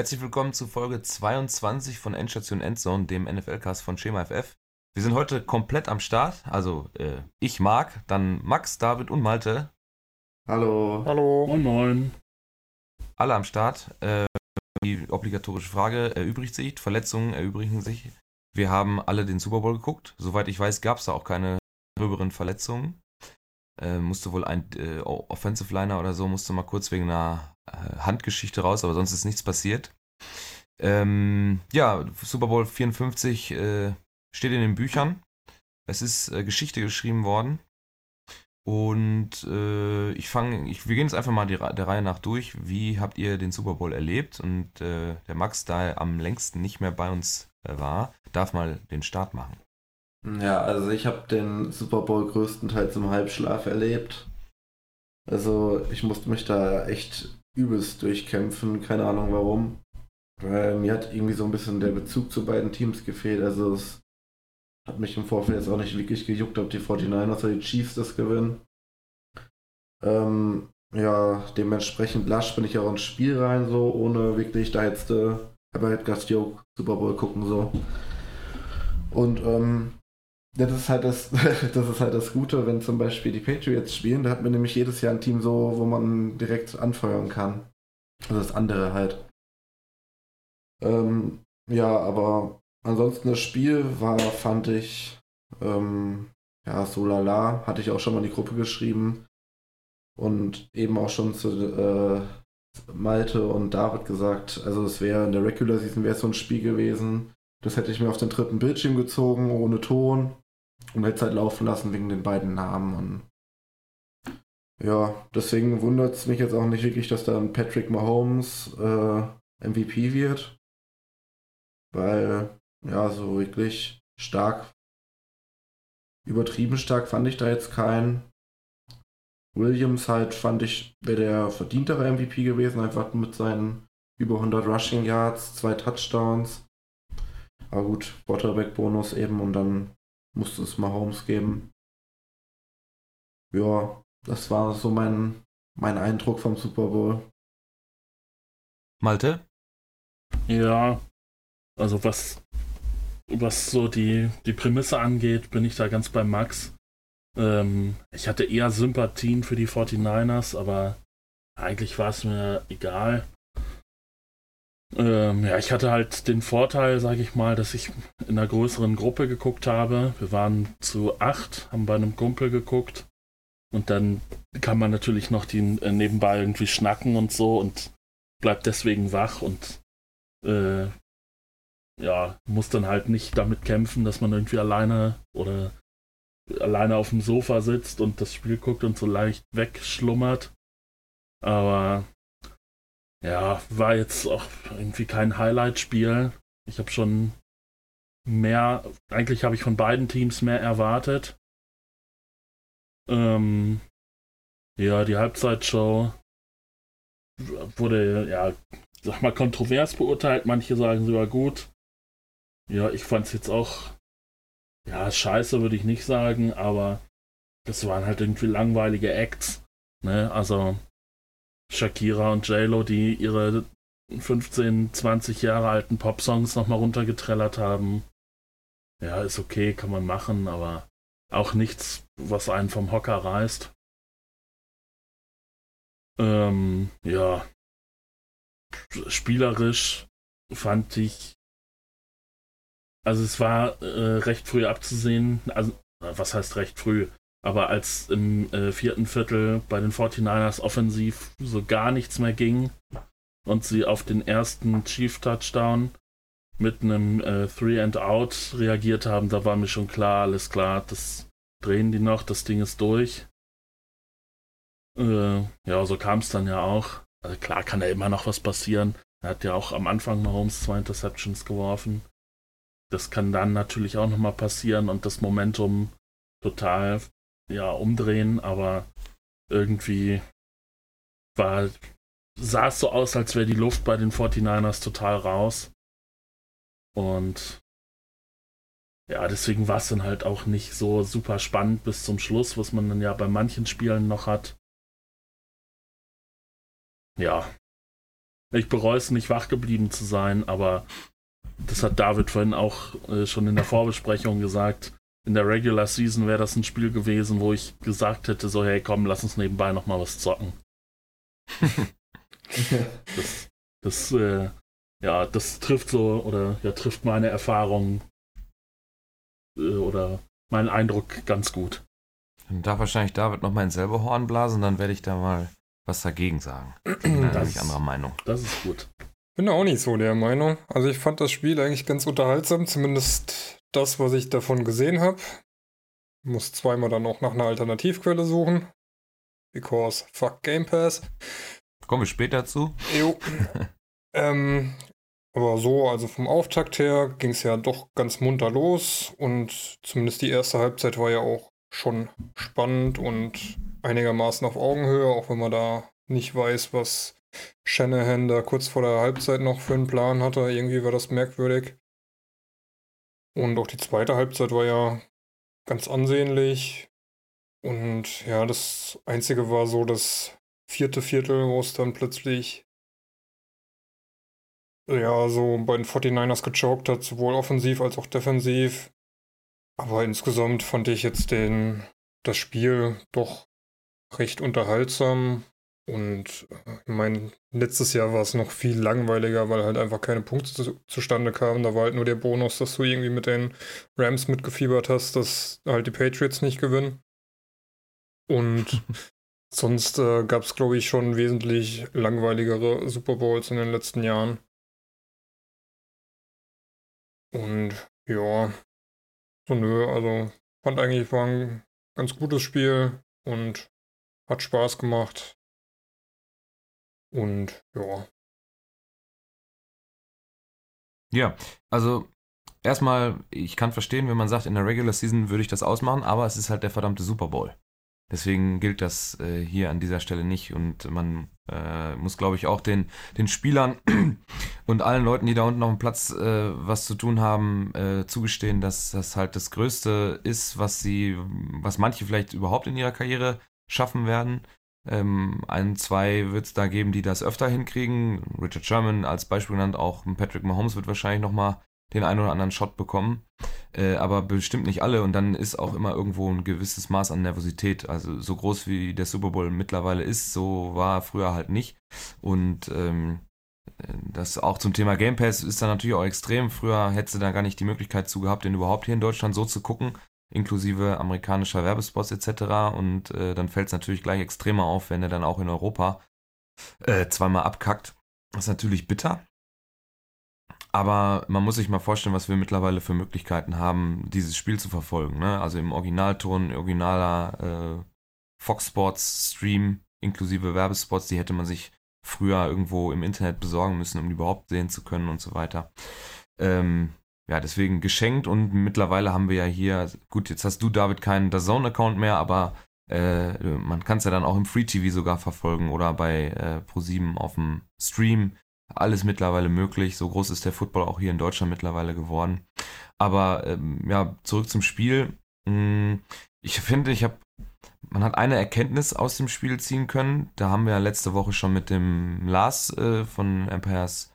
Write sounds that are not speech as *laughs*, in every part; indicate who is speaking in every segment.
Speaker 1: Herzlich willkommen zu Folge 22 von Endstation Endzone, dem NFL-Cast von Schema FF. Wir sind heute komplett am Start. Also äh, ich mag, dann Max, David und Malte.
Speaker 2: Hallo.
Speaker 3: Hallo.
Speaker 4: Moin Moin.
Speaker 1: Alle am Start. Äh, die obligatorische Frage erübrigt sich, Verletzungen erübrigen sich. Wir haben alle den Super Bowl geguckt. Soweit ich weiß, gab es da auch keine gröberen Verletzungen. Äh, musste wohl ein äh, Offensive Liner oder so, musste mal kurz wegen einer Handgeschichte raus, aber sonst ist nichts passiert. Ähm, ja, Super Bowl 54 äh, steht in den Büchern. Es ist äh, Geschichte geschrieben worden. Und äh, ich fange, wir gehen jetzt einfach mal die, der Reihe nach durch. Wie habt ihr den Super Bowl erlebt? Und äh, der Max, da er am längsten nicht mehr bei uns äh, war, darf mal den Start machen.
Speaker 2: Ja, also ich habe den Super Bowl größtenteils im Halbschlaf erlebt. Also ich musste mich da echt übelst durchkämpfen, keine Ahnung warum. Weil mir hat irgendwie so ein bisschen der Bezug zu beiden Teams gefehlt. Also es hat mich im Vorfeld jetzt auch nicht wirklich gejuckt, ob die 49ers oder die Chiefs das gewinnen. Ähm, ja, dementsprechend lasch bin ich auch ins Spiel rein, so ohne wirklich da jetzt äh, aber halt Gast Joke Super Bowl gucken so. Und ähm, das ist halt das, *laughs* das ist halt das Gute, wenn zum Beispiel die Patriots spielen, da hat man nämlich jedes Jahr ein Team so, wo man direkt anfeuern kann. Also das andere halt. Ähm, ja, aber ansonsten das Spiel war, fand ich, ähm, ja, so lala, hatte ich auch schon mal in die Gruppe geschrieben. Und eben auch schon zu äh, Malte und David gesagt, also es wäre in der Regular Season wäre so ein Spiel gewesen. Das hätte ich mir auf den dritten Bildschirm gezogen, ohne Ton. Und hätte es halt laufen lassen wegen den beiden Namen. Und ja, deswegen wundert es mich jetzt auch nicht wirklich, dass dann Patrick Mahomes äh, MVP wird. Weil, ja, so wirklich stark, übertrieben stark fand ich da jetzt keinen. Williams halt fand ich, wäre der verdientere MVP gewesen, einfach mit seinen über 100 Rushing Yards, zwei Touchdowns. Aber gut, Quarterback-Bonus eben und dann musste es Mahomes geben. Ja, das war so mein, mein Eindruck vom Super Bowl.
Speaker 1: Malte?
Speaker 4: Ja, also was, was so die, die Prämisse angeht, bin ich da ganz bei Max. Ähm, ich hatte eher Sympathien für die 49ers, aber eigentlich war es mir egal. Ähm, ja, ich hatte halt den Vorteil, sage ich mal, dass ich in einer größeren Gruppe geguckt habe. Wir waren zu acht, haben bei einem Kumpel geguckt. Und dann kann man natürlich noch die äh, nebenbei irgendwie schnacken und so und bleibt deswegen wach und äh, ja, muss dann halt nicht damit kämpfen, dass man irgendwie alleine oder alleine auf dem Sofa sitzt und das Spiel guckt und so leicht wegschlummert. Aber ja, war jetzt auch irgendwie kein Highlight-Spiel. Ich habe schon mehr, eigentlich habe ich von beiden Teams mehr erwartet. Ähm, ja, die Halbzeitshow wurde, ja, sag mal, kontrovers beurteilt. Manche sagen sogar gut. Ja, ich fand es jetzt auch, ja, scheiße würde ich nicht sagen, aber das waren halt irgendwie langweilige Acts. Ne? Also, Shakira und JLo, die ihre 15, 20 Jahre alten Popsongs nochmal runtergetrellert haben. Ja, ist okay, kann man machen, aber auch nichts, was einen vom Hocker reißt. Ähm, ja. Spielerisch fand ich. Also es war äh, recht früh abzusehen. Also, was heißt recht früh? Aber als im äh, vierten Viertel bei den 49ers offensiv so gar nichts mehr ging und sie auf den ersten Chief-Touchdown mit einem äh, Three and Out reagiert haben, da war mir schon klar, alles klar, das drehen die noch, das Ding ist durch. Äh, ja, so kam es dann ja auch. Also klar kann ja immer noch was passieren. Er hat ja auch am Anfang Mahomes zwei Interceptions geworfen. Das kann dann natürlich auch nochmal passieren und das Momentum total ja, umdrehen, aber irgendwie war, sah es so aus, als wäre die Luft bei den 49ers total raus. Und ja, deswegen war es dann halt auch nicht so super spannend bis zum Schluss, was man dann ja bei manchen Spielen noch hat. Ja. Ich bereue es nicht, wach geblieben zu sein, aber das hat David vorhin auch äh, schon in der Vorbesprechung gesagt. In der Regular Season wäre das ein Spiel gewesen, wo ich gesagt hätte, so hey komm, lass uns nebenbei nochmal was zocken. *laughs* das, das äh, ja, das trifft so oder ja, trifft meine Erfahrung äh, oder meinen Eindruck ganz gut.
Speaker 1: Dann darf wahrscheinlich David noch mal ins selbe Horn blasen, dann werde ich da mal was dagegen sagen. Da bin ich anderer Meinung.
Speaker 4: Das ist gut.
Speaker 3: Bin auch nicht so der Meinung. Also ich fand das Spiel eigentlich ganz unterhaltsam, zumindest das, was ich davon gesehen habe. Muss zweimal dann auch nach einer Alternativquelle suchen. Because fuck Game Pass.
Speaker 1: Kommen wir später zu.
Speaker 3: Jo. *laughs* ähm, aber so, also vom Auftakt her ging es ja doch ganz munter los und zumindest die erste Halbzeit war ja auch schon spannend und einigermaßen auf Augenhöhe, auch wenn man da nicht weiß, was Shanahan da kurz vor der Halbzeit noch für einen Plan hatte. Irgendwie war das merkwürdig. Und auch die zweite Halbzeit war ja ganz ansehnlich. Und ja, das Einzige war so das vierte Viertel, wo es dann plötzlich ja, so bei den 49ers gechoked hat, sowohl offensiv als auch defensiv. Aber insgesamt fand ich jetzt den, das Spiel doch recht unterhaltsam. Und äh, ich meine, letztes Jahr war es noch viel langweiliger, weil halt einfach keine Punkte zu, zustande kamen. Da war halt nur der Bonus, dass du irgendwie mit den Rams mitgefiebert hast, dass halt die Patriots nicht gewinnen. Und *laughs* sonst äh, gab es, glaube ich, schon wesentlich langweiligere Super Bowls in den letzten Jahren. Und ja, so nö, also fand eigentlich war ein ganz gutes Spiel und hat Spaß gemacht. Und ja.
Speaker 1: Ja, also erstmal, ich kann verstehen, wenn man sagt, in der Regular Season würde ich das ausmachen, aber es ist halt der verdammte Super Bowl. Deswegen gilt das äh, hier an dieser Stelle nicht und man äh, muss, glaube ich, auch den, den Spielern *clears throat* und allen Leuten, die da unten auf dem Platz äh, was zu tun haben, äh, zugestehen, dass das halt das Größte ist, was sie, was manche vielleicht überhaupt in ihrer Karriere schaffen werden. Ähm, ein, zwei wird es da geben, die das öfter hinkriegen. Richard Sherman als Beispiel genannt, auch Patrick Mahomes wird wahrscheinlich nochmal den einen oder anderen Shot bekommen. Äh, aber bestimmt nicht alle und dann ist auch immer irgendwo ein gewisses Maß an Nervosität. Also so groß wie der Super Bowl mittlerweile ist, so war er früher halt nicht. Und ähm, das auch zum Thema Game Pass ist dann natürlich auch extrem. Früher hätte du da gar nicht die Möglichkeit zu gehabt, den überhaupt hier in Deutschland so zu gucken, inklusive amerikanischer Werbespots etc. Und äh, dann fällt es natürlich gleich extremer auf, wenn er dann auch in Europa äh, zweimal abkackt. Das ist natürlich bitter. Aber man muss sich mal vorstellen, was wir mittlerweile für Möglichkeiten haben, dieses Spiel zu verfolgen. Ne? Also im Originalton, originaler äh, Fox Sports Stream inklusive Werbespots, die hätte man sich früher irgendwo im Internet besorgen müssen, um die überhaupt sehen zu können und so weiter. Ähm, ja, deswegen geschenkt und mittlerweile haben wir ja hier, gut, jetzt hast du David keinen DAZN-Account mehr, aber äh, man kann es ja dann auch im Free TV sogar verfolgen oder bei äh, Pro7 auf dem Stream alles mittlerweile möglich. So groß ist der Football auch hier in Deutschland mittlerweile geworden. Aber ähm, ja, zurück zum Spiel. Hm, ich finde, ich habe, man hat eine Erkenntnis aus dem Spiel ziehen können. Da haben wir letzte Woche schon mit dem Lars äh, von Empires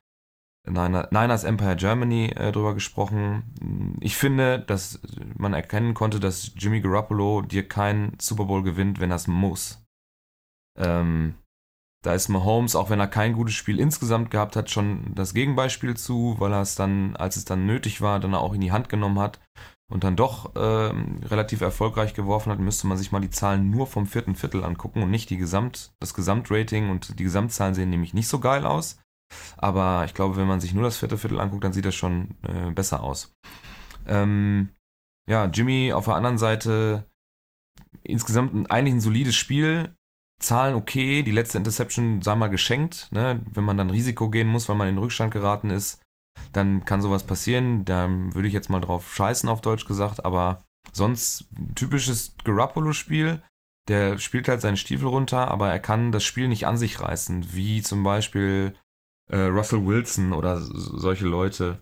Speaker 1: Niners Empire Germany äh, drüber gesprochen. Ich finde, dass man erkennen konnte, dass Jimmy Garoppolo dir keinen Super Bowl gewinnt, wenn er es muss. Ähm, da ist Mahomes, auch wenn er kein gutes Spiel insgesamt gehabt hat, schon das Gegenbeispiel zu, weil er es dann, als es dann nötig war, dann auch in die Hand genommen hat und dann doch äh, relativ erfolgreich geworfen hat, müsste man sich mal die Zahlen nur vom vierten Viertel angucken und nicht die Gesamt, das Gesamtrating und die Gesamtzahlen sehen nämlich nicht so geil aus. Aber ich glaube, wenn man sich nur das vierte Viertel anguckt, dann sieht das schon äh, besser aus. Ähm, ja, Jimmy auf der anderen Seite insgesamt eigentlich ein solides Spiel. Zahlen okay, die letzte Interception sei mal geschenkt, ne? wenn man dann Risiko gehen muss, weil man in den Rückstand geraten ist, dann kann sowas passieren. Da würde ich jetzt mal drauf scheißen, auf Deutsch gesagt, aber sonst typisches Garoppolo-Spiel. Der spielt halt seinen Stiefel runter, aber er kann das Spiel nicht an sich reißen, wie zum Beispiel äh, Russell Wilson oder solche Leute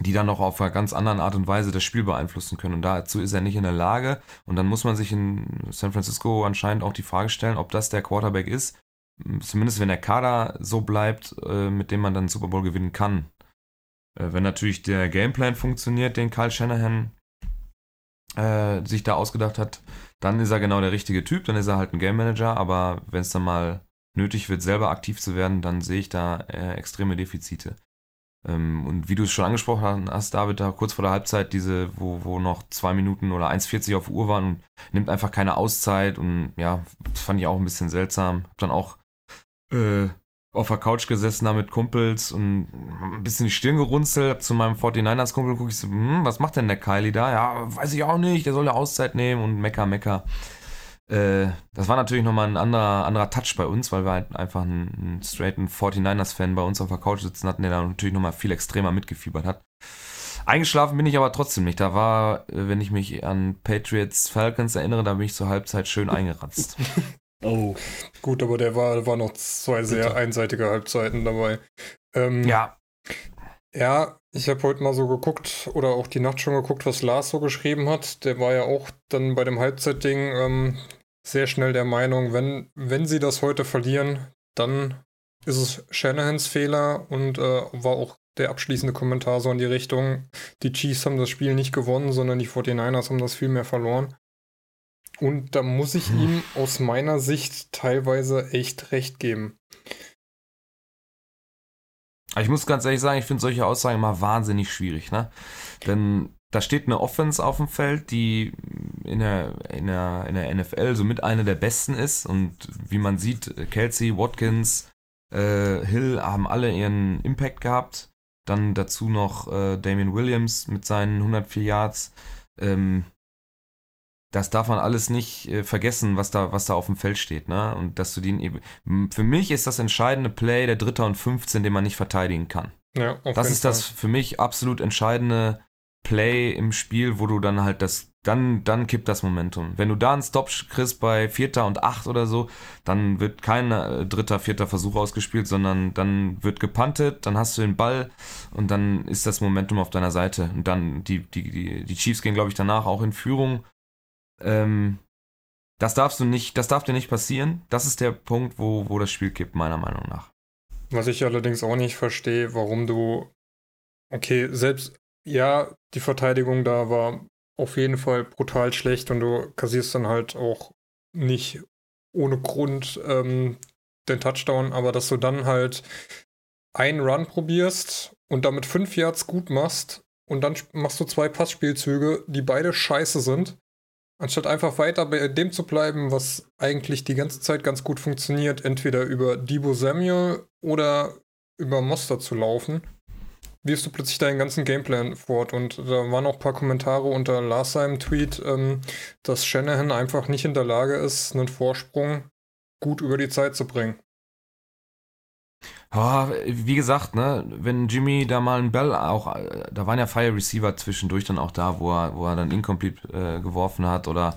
Speaker 1: die dann noch auf einer ganz anderen Art und Weise das Spiel beeinflussen können. Und dazu ist er nicht in der Lage. Und dann muss man sich in San Francisco anscheinend auch die Frage stellen, ob das der Quarterback ist, zumindest wenn der Kader so bleibt, äh, mit dem man dann Super Bowl gewinnen kann. Äh, wenn natürlich der Gameplan funktioniert, den Kyle Shanahan äh, sich da ausgedacht hat, dann ist er genau der richtige Typ, dann ist er halt ein Game Manager, aber wenn es dann mal nötig wird, selber aktiv zu werden, dann sehe ich da äh, extreme Defizite. Ähm, und wie du es schon angesprochen hast, David, da kurz vor der Halbzeit, diese, wo, wo noch zwei Minuten oder 1,40 auf Uhr waren und nimmt einfach keine Auszeit und ja, das fand ich auch ein bisschen seltsam. Hab dann auch äh, auf der Couch gesessen da mit Kumpels und ein bisschen die Stirn gerunzelt, hab zu meinem 49ers-Kumpel gucke ich so, hm, was macht denn der Kylie da? Ja, weiß ich auch nicht, der soll ja Auszeit nehmen und mecker, mecker. Äh, das war natürlich nochmal ein anderer, anderer Touch bei uns, weil wir halt einfach einen, einen straighten 49ers-Fan bei uns auf der Couch sitzen hatten, der da natürlich nochmal viel extremer mitgefiebert hat. Eingeschlafen bin ich aber trotzdem nicht. Da war, äh, wenn ich mich an Patriots Falcons erinnere, da bin ich zur Halbzeit schön eingeratzt. *laughs*
Speaker 3: oh. Gut, aber der war, war noch zwei sehr Bitte. einseitige Halbzeiten dabei.
Speaker 1: Ähm, ja.
Speaker 3: Ja, ich habe heute mal so geguckt oder auch die Nacht schon geguckt, was Lars so geschrieben hat. Der war ja auch dann bei dem Halbzeitding ähm, sehr schnell der Meinung, wenn, wenn sie das heute verlieren, dann ist es Shanahans Fehler und äh, war auch der abschließende Kommentar so in die Richtung, die Chiefs haben das Spiel nicht gewonnen, sondern die 49ers haben das viel mehr verloren. Und da muss ich hm. ihm aus meiner Sicht teilweise echt recht geben.
Speaker 1: Ich muss ganz ehrlich sagen, ich finde solche Aussagen immer wahnsinnig schwierig, ne? Denn da steht eine Offense auf dem Feld, die in der, in der, in der NFL somit eine der besten ist. Und wie man sieht, Kelsey, Watkins, äh, Hill haben alle ihren Impact gehabt. Dann dazu noch äh, Damian Williams mit seinen 104 Yards. Ähm, das darf man alles nicht äh, vergessen, was da, was da auf dem Feld steht, ne? Und dass du den eben. Für mich ist das entscheidende Play der Dritter und 15, den man nicht verteidigen kann. Ja, das ist Fall. das für mich absolut entscheidende Play im Spiel, wo du dann halt das, dann, dann kippt das Momentum. Wenn du da einen Stop kriegst bei Vierter und Acht oder so, dann wird kein äh, dritter, vierter Versuch ausgespielt, sondern dann wird gepuntet, dann hast du den Ball und dann ist das Momentum auf deiner Seite. Und dann, die, die, die, die Chiefs gehen, glaube ich, danach auch in Führung. Ähm, das darfst du nicht, das darf dir nicht passieren. Das ist der Punkt, wo, wo das Spiel kippt, meiner Meinung nach.
Speaker 3: Was ich allerdings auch nicht verstehe, warum du, okay, selbst ja, die Verteidigung da war auf jeden Fall brutal schlecht und du kassierst dann halt auch nicht ohne Grund ähm, den Touchdown, aber dass du dann halt einen Run probierst und damit fünf Yards gut machst und dann machst du zwei Passspielzüge, die beide scheiße sind, anstatt einfach weiter bei dem zu bleiben, was eigentlich die ganze Zeit ganz gut funktioniert, entweder über Debo Samuel oder über Monster zu laufen wirfst du plötzlich deinen ganzen Gameplan fort. Und da waren auch ein paar Kommentare unter Lars seinem Tweet, ähm, dass Shanahan einfach nicht in der Lage ist, einen Vorsprung gut über die Zeit zu bringen.
Speaker 1: Oh, wie gesagt, ne, wenn Jimmy da mal einen Bell auch, da waren ja Fire Receiver zwischendurch dann auch da, wo er, wo er dann incomplete äh, geworfen hat oder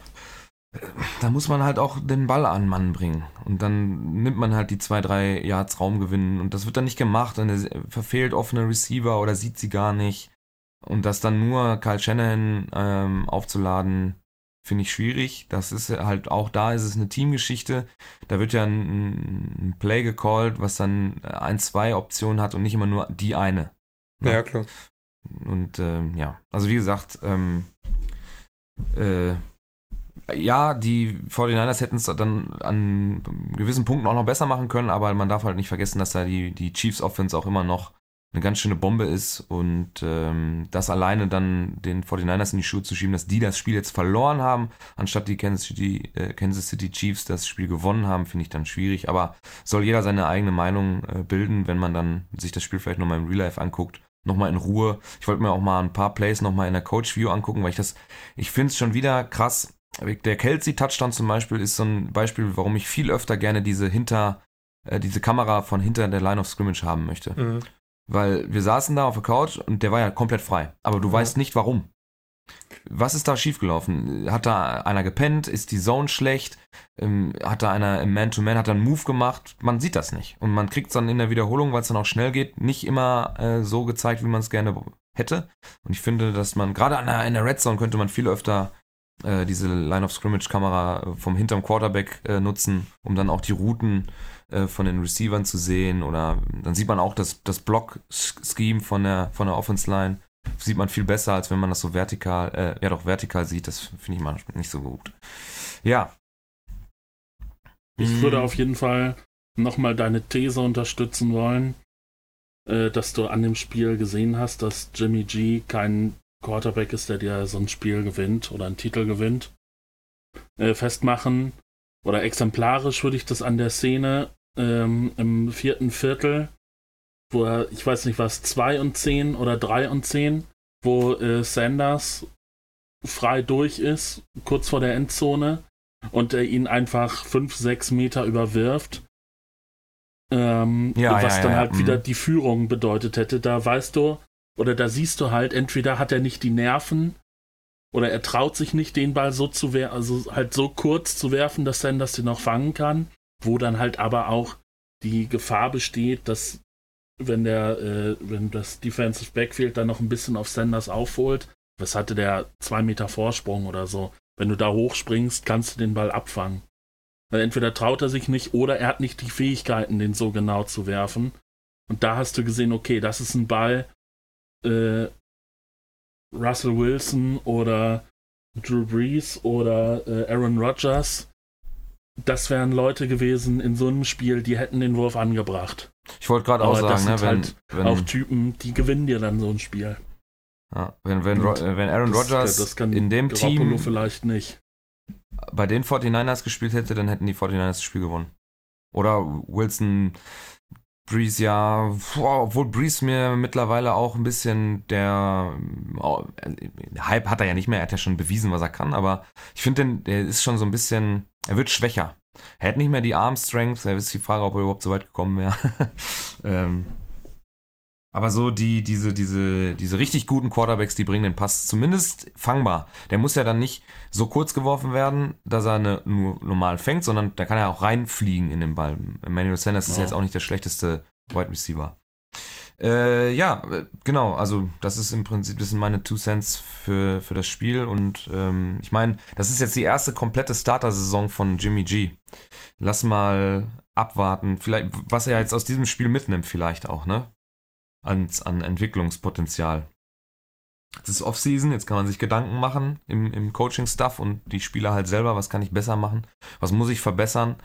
Speaker 1: da muss man halt auch den Ball an Mann bringen. Und dann nimmt man halt die zwei, drei Yards Raumgewinn und das wird dann nicht gemacht und er verfehlt offene Receiver oder sieht sie gar nicht. Und das dann nur Kyle Shanahan ähm, aufzuladen, finde ich schwierig. Das ist halt auch da ist es eine Teamgeschichte. Da wird ja ein, ein Play gecallt, was dann ein, zwei Optionen hat und nicht immer nur die eine.
Speaker 3: Ja, ja klar.
Speaker 1: Und ähm, ja, also wie gesagt, ähm, äh, ja, die 49ers hätten es dann an gewissen Punkten auch noch besser machen können, aber man darf halt nicht vergessen, dass da die, die Chiefs Offense auch immer noch eine ganz schöne Bombe ist und ähm, das alleine dann den 49ers in die Schuhe zu schieben, dass die das Spiel jetzt verloren haben, anstatt die Kansas City, äh, Kansas City Chiefs das Spiel gewonnen haben, finde ich dann schwierig, aber soll jeder seine eigene Meinung äh, bilden, wenn man dann sich das Spiel vielleicht nochmal im Real Life anguckt, nochmal in Ruhe. Ich wollte mir auch mal ein paar Plays nochmal in der Coach View angucken, weil ich das, ich finde es schon wieder krass, der Kelsey-Touchdown zum Beispiel ist so ein Beispiel, warum ich viel öfter gerne diese hinter, äh, diese Kamera von hinter der Line of Scrimmage haben möchte. Mhm. Weil wir saßen da auf der Couch und der war ja komplett frei. Aber du mhm. weißt nicht warum. Was ist da schiefgelaufen? Hat da einer gepennt? Ist die Zone schlecht? Ähm, hat da einer im Man-to-Man, -Man, hat da einen Move gemacht? Man sieht das nicht. Und man kriegt es dann in der Wiederholung, weil es dann auch schnell geht, nicht immer äh, so gezeigt, wie man es gerne hätte. Und ich finde, dass man, gerade in der Red Zone könnte man viel öfter äh, diese Line of Scrimmage Kamera vom hinterm Quarterback äh, nutzen, um dann auch die Routen äh, von den Receivern zu sehen oder dann sieht man auch das, das Block-Scheme von der, von der Offense Line. Sieht man viel besser, als wenn man das so vertikal, äh, ja doch vertikal sieht. Das finde ich manchmal nicht so gut. Ja.
Speaker 4: Ich würde auf jeden Fall nochmal deine These unterstützen wollen, äh, dass du an dem Spiel gesehen hast, dass Jimmy G kein Quarterback ist, der dir so ein Spiel gewinnt oder einen Titel gewinnt. Äh, festmachen oder exemplarisch würde ich das an der Szene ähm, im vierten Viertel, wo er, ich weiß nicht was, 2 und 10 oder 3 und 10, wo äh, Sanders frei durch ist, kurz vor der Endzone, und er ihn einfach 5, 6 Meter überwirft. Ähm,
Speaker 1: Ja,
Speaker 4: was
Speaker 1: ja,
Speaker 4: dann
Speaker 1: ja,
Speaker 4: halt
Speaker 1: mhm.
Speaker 4: wieder die Führung bedeutet hätte. Da weißt du, oder da siehst du halt, entweder hat er nicht die Nerven oder er traut sich nicht, den Ball so zu werfen, also halt so kurz zu werfen, dass Sanders den noch fangen kann, wo dann halt aber auch die Gefahr besteht, dass wenn der, äh, wenn das Defensive Backfield dann noch ein bisschen auf Sanders aufholt, was hatte der zwei Meter Vorsprung oder so, wenn du da hochspringst, kannst du den Ball abfangen. Weil entweder traut er sich nicht oder er hat nicht die Fähigkeiten, den so genau zu werfen. Und da hast du gesehen, okay, das ist ein Ball, äh, Russell Wilson oder Drew Brees oder äh, Aaron Rodgers, das wären Leute gewesen in so einem Spiel, die hätten den Wurf angebracht.
Speaker 1: Ich wollte gerade auch
Speaker 4: Aber das
Speaker 1: sagen, ne,
Speaker 4: sind
Speaker 1: wenn,
Speaker 4: halt
Speaker 1: wenn,
Speaker 4: Auch Typen, die gewinnen dir dann so ein Spiel.
Speaker 1: ja, wenn, wenn,
Speaker 4: Und
Speaker 1: wenn Aaron
Speaker 4: Das-
Speaker 1: Rodgers
Speaker 4: das kann
Speaker 1: in dem
Speaker 4: Garoppolo
Speaker 1: Team
Speaker 4: vielleicht nicht.
Speaker 1: bei den 49ers gespielt hätte, dann hätten die 49ers das Spiel gewonnen. Oder Wilson, Breeze, ja, obwohl Breeze mir mittlerweile auch ein bisschen der oh, äh, Hype hat er ja nicht mehr, er hat ja schon bewiesen, was er kann, aber ich finde, der ist schon so ein bisschen, er wird schwächer. Er hat nicht mehr die Arm Strength, da ist die Frage, ob er überhaupt so weit gekommen wäre. *laughs* ähm, aber so die, diese, diese, diese richtig guten Quarterbacks, die bringen den Pass zumindest fangbar. Der muss ja dann nicht so kurz geworfen werden, dass er eine, nur normal fängt, sondern da kann er auch reinfliegen in den Ball. Emmanuel Sanders ist
Speaker 4: Ja.
Speaker 1: jetzt auch nicht der schlechteste Wide Receiver. Äh, ja, äh, genau, also das ist im Prinzip, das sind meine Two Cents für, für das Spiel und ähm, ich meine, das ist jetzt die erste komplette Starter-Saison von Jimmy G. Lass mal abwarten, vielleicht, was er jetzt aus diesem Spiel mitnimmt, vielleicht auch, ne? An, an Entwicklungspotenzial. Es ist Offseason, jetzt kann man sich Gedanken machen im, im Coaching-Stuff und die Spieler halt selber, was kann ich besser machen, was muss ich verbessern,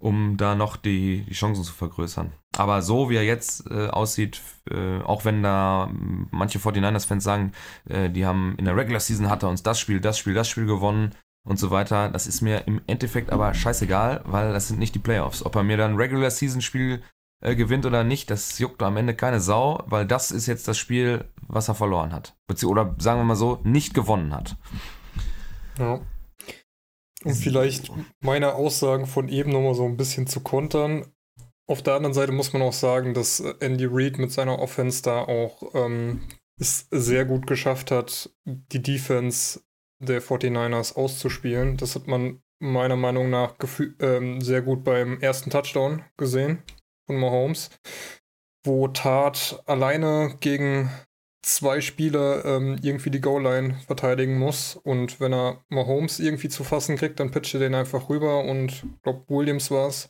Speaker 1: um da noch die, die Chancen zu vergrößern. Aber so wie er jetzt äh, aussieht, äh, auch wenn da manche 49ers-Fans sagen, äh, die haben in der Regular Season hat er uns das Spiel, das Spiel, das Spiel gewonnen und so weiter, das ist mir im Endeffekt aber scheißegal, weil das sind nicht die Playoffs. Ob er mir dann Regular Season-Spiel äh, gewinnt oder nicht, das juckt am Ende keine Sau, weil das ist jetzt das Spiel, was er verloren hat. Oder sagen wir mal so, nicht gewonnen hat.
Speaker 3: Ja. Um vielleicht meine Aussagen von eben nochmal so ein bisschen zu kontern. Auf der anderen Seite muss man auch sagen, dass Andy Reid mit seiner Offense da auch ähm, es sehr gut geschafft hat, die Defense der 49ers auszuspielen. Das hat man meiner Meinung nach ähm, sehr gut beim ersten Touchdown gesehen von Mahomes, wo Tat alleine gegen zwei Spieler ähm, irgendwie die Goal-Line verteidigen muss. Und wenn er Mahomes irgendwie zu fassen kriegt, dann pitcht er den einfach rüber und ich glaube, Williams war es,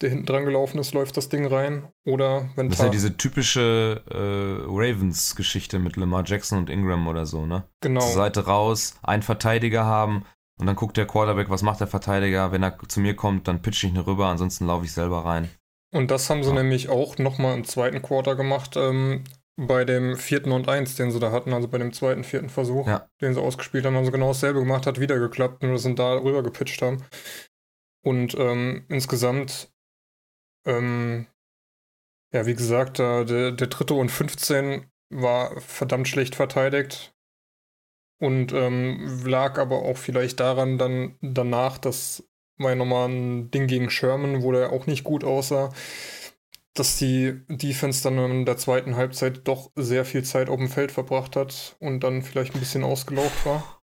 Speaker 3: der hinten dran gelaufen ist, läuft das Ding rein. Oder wenn
Speaker 1: Das ist ja diese typische äh, Ravens-Geschichte mit Lamar Jackson und Ingram oder so, ne?
Speaker 3: genau.
Speaker 1: Zur Seite raus, einen Verteidiger haben und dann guckt der Quarterback, was macht der Verteidiger? Wenn er zu mir kommt, dann pitche ich ihn rüber, ansonsten laufe ich selber rein.
Speaker 3: Und das haben sie
Speaker 1: Ja.
Speaker 3: nämlich auch nochmal im zweiten Quarter gemacht, ähm, bei dem vierten und eins, den sie da hatten, also bei dem zweiten, vierten Versuch,
Speaker 1: Ja.
Speaker 3: den sie ausgespielt haben, haben sie genau dasselbe gemacht, hat wieder geklappt, nur dass sie da rüber gepitcht haben. Und ähm, insgesamt, ähm, ja, wie gesagt, da der, der dritte und 15 war verdammt schlecht verteidigt. Und ähm, lag aber auch vielleicht daran dann danach, dass war ja nochmal ein Ding gegen Sherman, wo der auch nicht gut aussah, dass die Defense dann in der zweiten Halbzeit doch sehr viel Zeit auf dem Feld verbracht hat und dann vielleicht ein bisschen ausgelaugt war.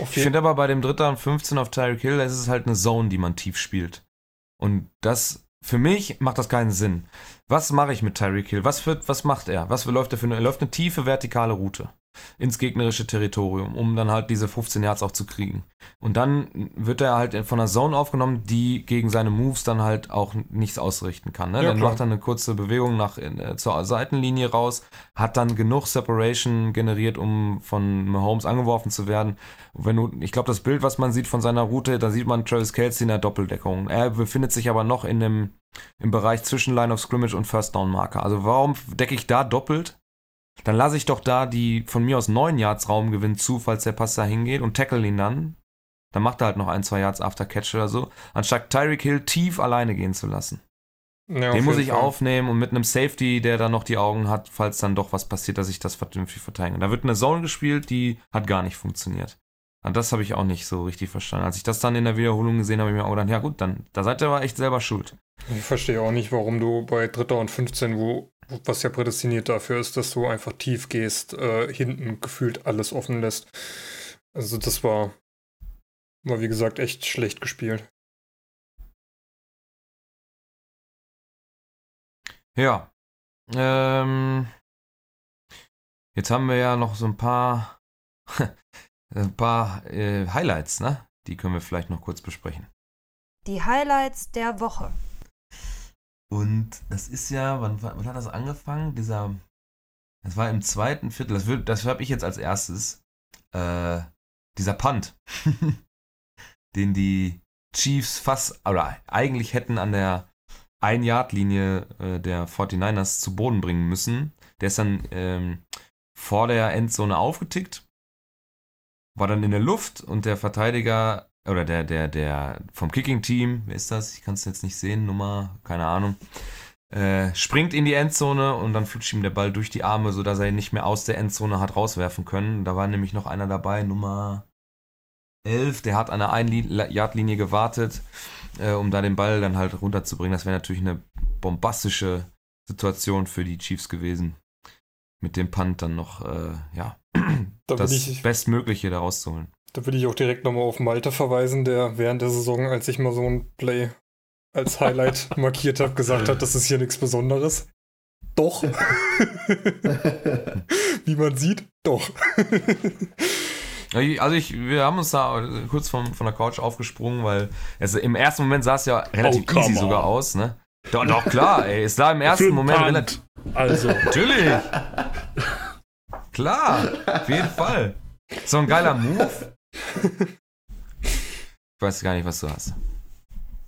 Speaker 3: Auf
Speaker 1: Ich finde aber bei dem Dritter und 15 auf Tyreek Hill, das ist halt eine Zone, die man tief spielt. Und das, für mich macht das keinen Sinn. Was mache ich mit Tyreek Hill? Was, wird, was macht er? Was läuft er für eine, er läuft eine tiefe vertikale Route. Ins gegnerische Territorium, um dann halt diese 15 Yards auch zu kriegen. Und dann wird er halt von einer Zone aufgenommen, die gegen seine Moves dann halt auch nichts ausrichten kann. Ne?
Speaker 3: Ja,
Speaker 1: dann
Speaker 3: klar.
Speaker 1: macht er eine kurze Bewegung nach äh, zur Seitenlinie raus, hat dann genug Separation generiert, um von Mahomes angeworfen zu werden. Wenn du, ich glaube, das Bild, was man sieht von seiner Route, da sieht man Travis Kelsey in der Doppeldeckung. Er befindet sich aber noch in dem im Bereich zwischen Line of Scrimmage und First Down Marker. Also warum decke ich da doppelt? Dann lasse ich doch da die von mir aus 9 Yards Raumgewinn zu, falls der Pass da hingeht und tackle ihn dann. Dann macht er halt noch ein, zwei Yards After Catch oder so, anstatt Tyreek Hill tief alleine gehen zu lassen.
Speaker 3: Ja,
Speaker 1: Den muss ich
Speaker 3: Fall.
Speaker 1: aufnehmen und mit einem Safety, der dann noch die Augen hat, falls dann doch was passiert, dass ich das vernünftig verteidige. Da wird eine Zone gespielt, die hat gar nicht funktioniert. Und das habe ich auch nicht so richtig verstanden. Als ich das dann in der Wiederholung gesehen habe, habe ich mir auch gedacht, ja gut, dann, da seid ihr aber echt selber schuld.
Speaker 3: Ich verstehe auch nicht, warum du bei Dritter und 15, wo was ja prädestiniert dafür ist, dass du einfach tief gehst, äh, hinten gefühlt alles offen lässt. Also das war, war wie gesagt echt schlecht gespielt.
Speaker 1: Ja. Ähm, jetzt haben wir ja noch so ein paar, *laughs* ein paar äh, Highlights, ne? Die können wir vielleicht noch kurz besprechen.
Speaker 5: Die Highlights der Woche.
Speaker 1: Und das ist ja, wann, wann hat das angefangen? Dieser, das war im zweiten Viertel, das, wird- das habe ich jetzt als erstes. Äh, dieser Punt, *laughs* den die Chiefs fast, oder eigentlich hätten an der Ein-Yard-Linie äh, der 49ers zu Boden bringen müssen. Der ist dann ähm, vor der Endzone aufgetickt, war dann in der Luft und der Verteidiger oder der, der, der vom Kicking-Team, wer ist das? Ich kann es jetzt nicht sehen, Nummer, keine Ahnung, äh, springt in die Endzone und dann flutscht ihm der Ball durch die Arme, sodass er ihn nicht mehr aus der Endzone hat rauswerfen können. Da war nämlich noch einer dabei, Nummer 11, der hat an der Ein-Yard-Linie gewartet, äh, um da den Ball dann halt runterzubringen. Das wäre natürlich eine bombastische Situation für die Chiefs gewesen. Mit dem Punt dann noch, äh, ja, *clears throat*
Speaker 3: Da
Speaker 1: das
Speaker 3: ich,
Speaker 1: Bestmögliche da rauszuholen.
Speaker 3: Da will ich auch direkt nochmal auf Malte verweisen, der während der Saison, als ich mal so ein Play als Highlight *laughs* markiert habe, gesagt hat, das ist hier nichts Besonderes. Doch. *laughs* wie man sieht, doch.
Speaker 1: Also ich, wir haben uns da kurz von, von der Couch aufgesprungen, weil es, im ersten Moment sah es ja relativ
Speaker 4: Oh,
Speaker 1: easy sogar
Speaker 4: on.
Speaker 1: aus, ne? Doch, doch, klar, ey. Es sah im ersten Moment relativ.
Speaker 4: Also,
Speaker 1: Natürlich! Klar, auf jeden Fall. So ein geiler Move. Ich weiß gar nicht, was du hast.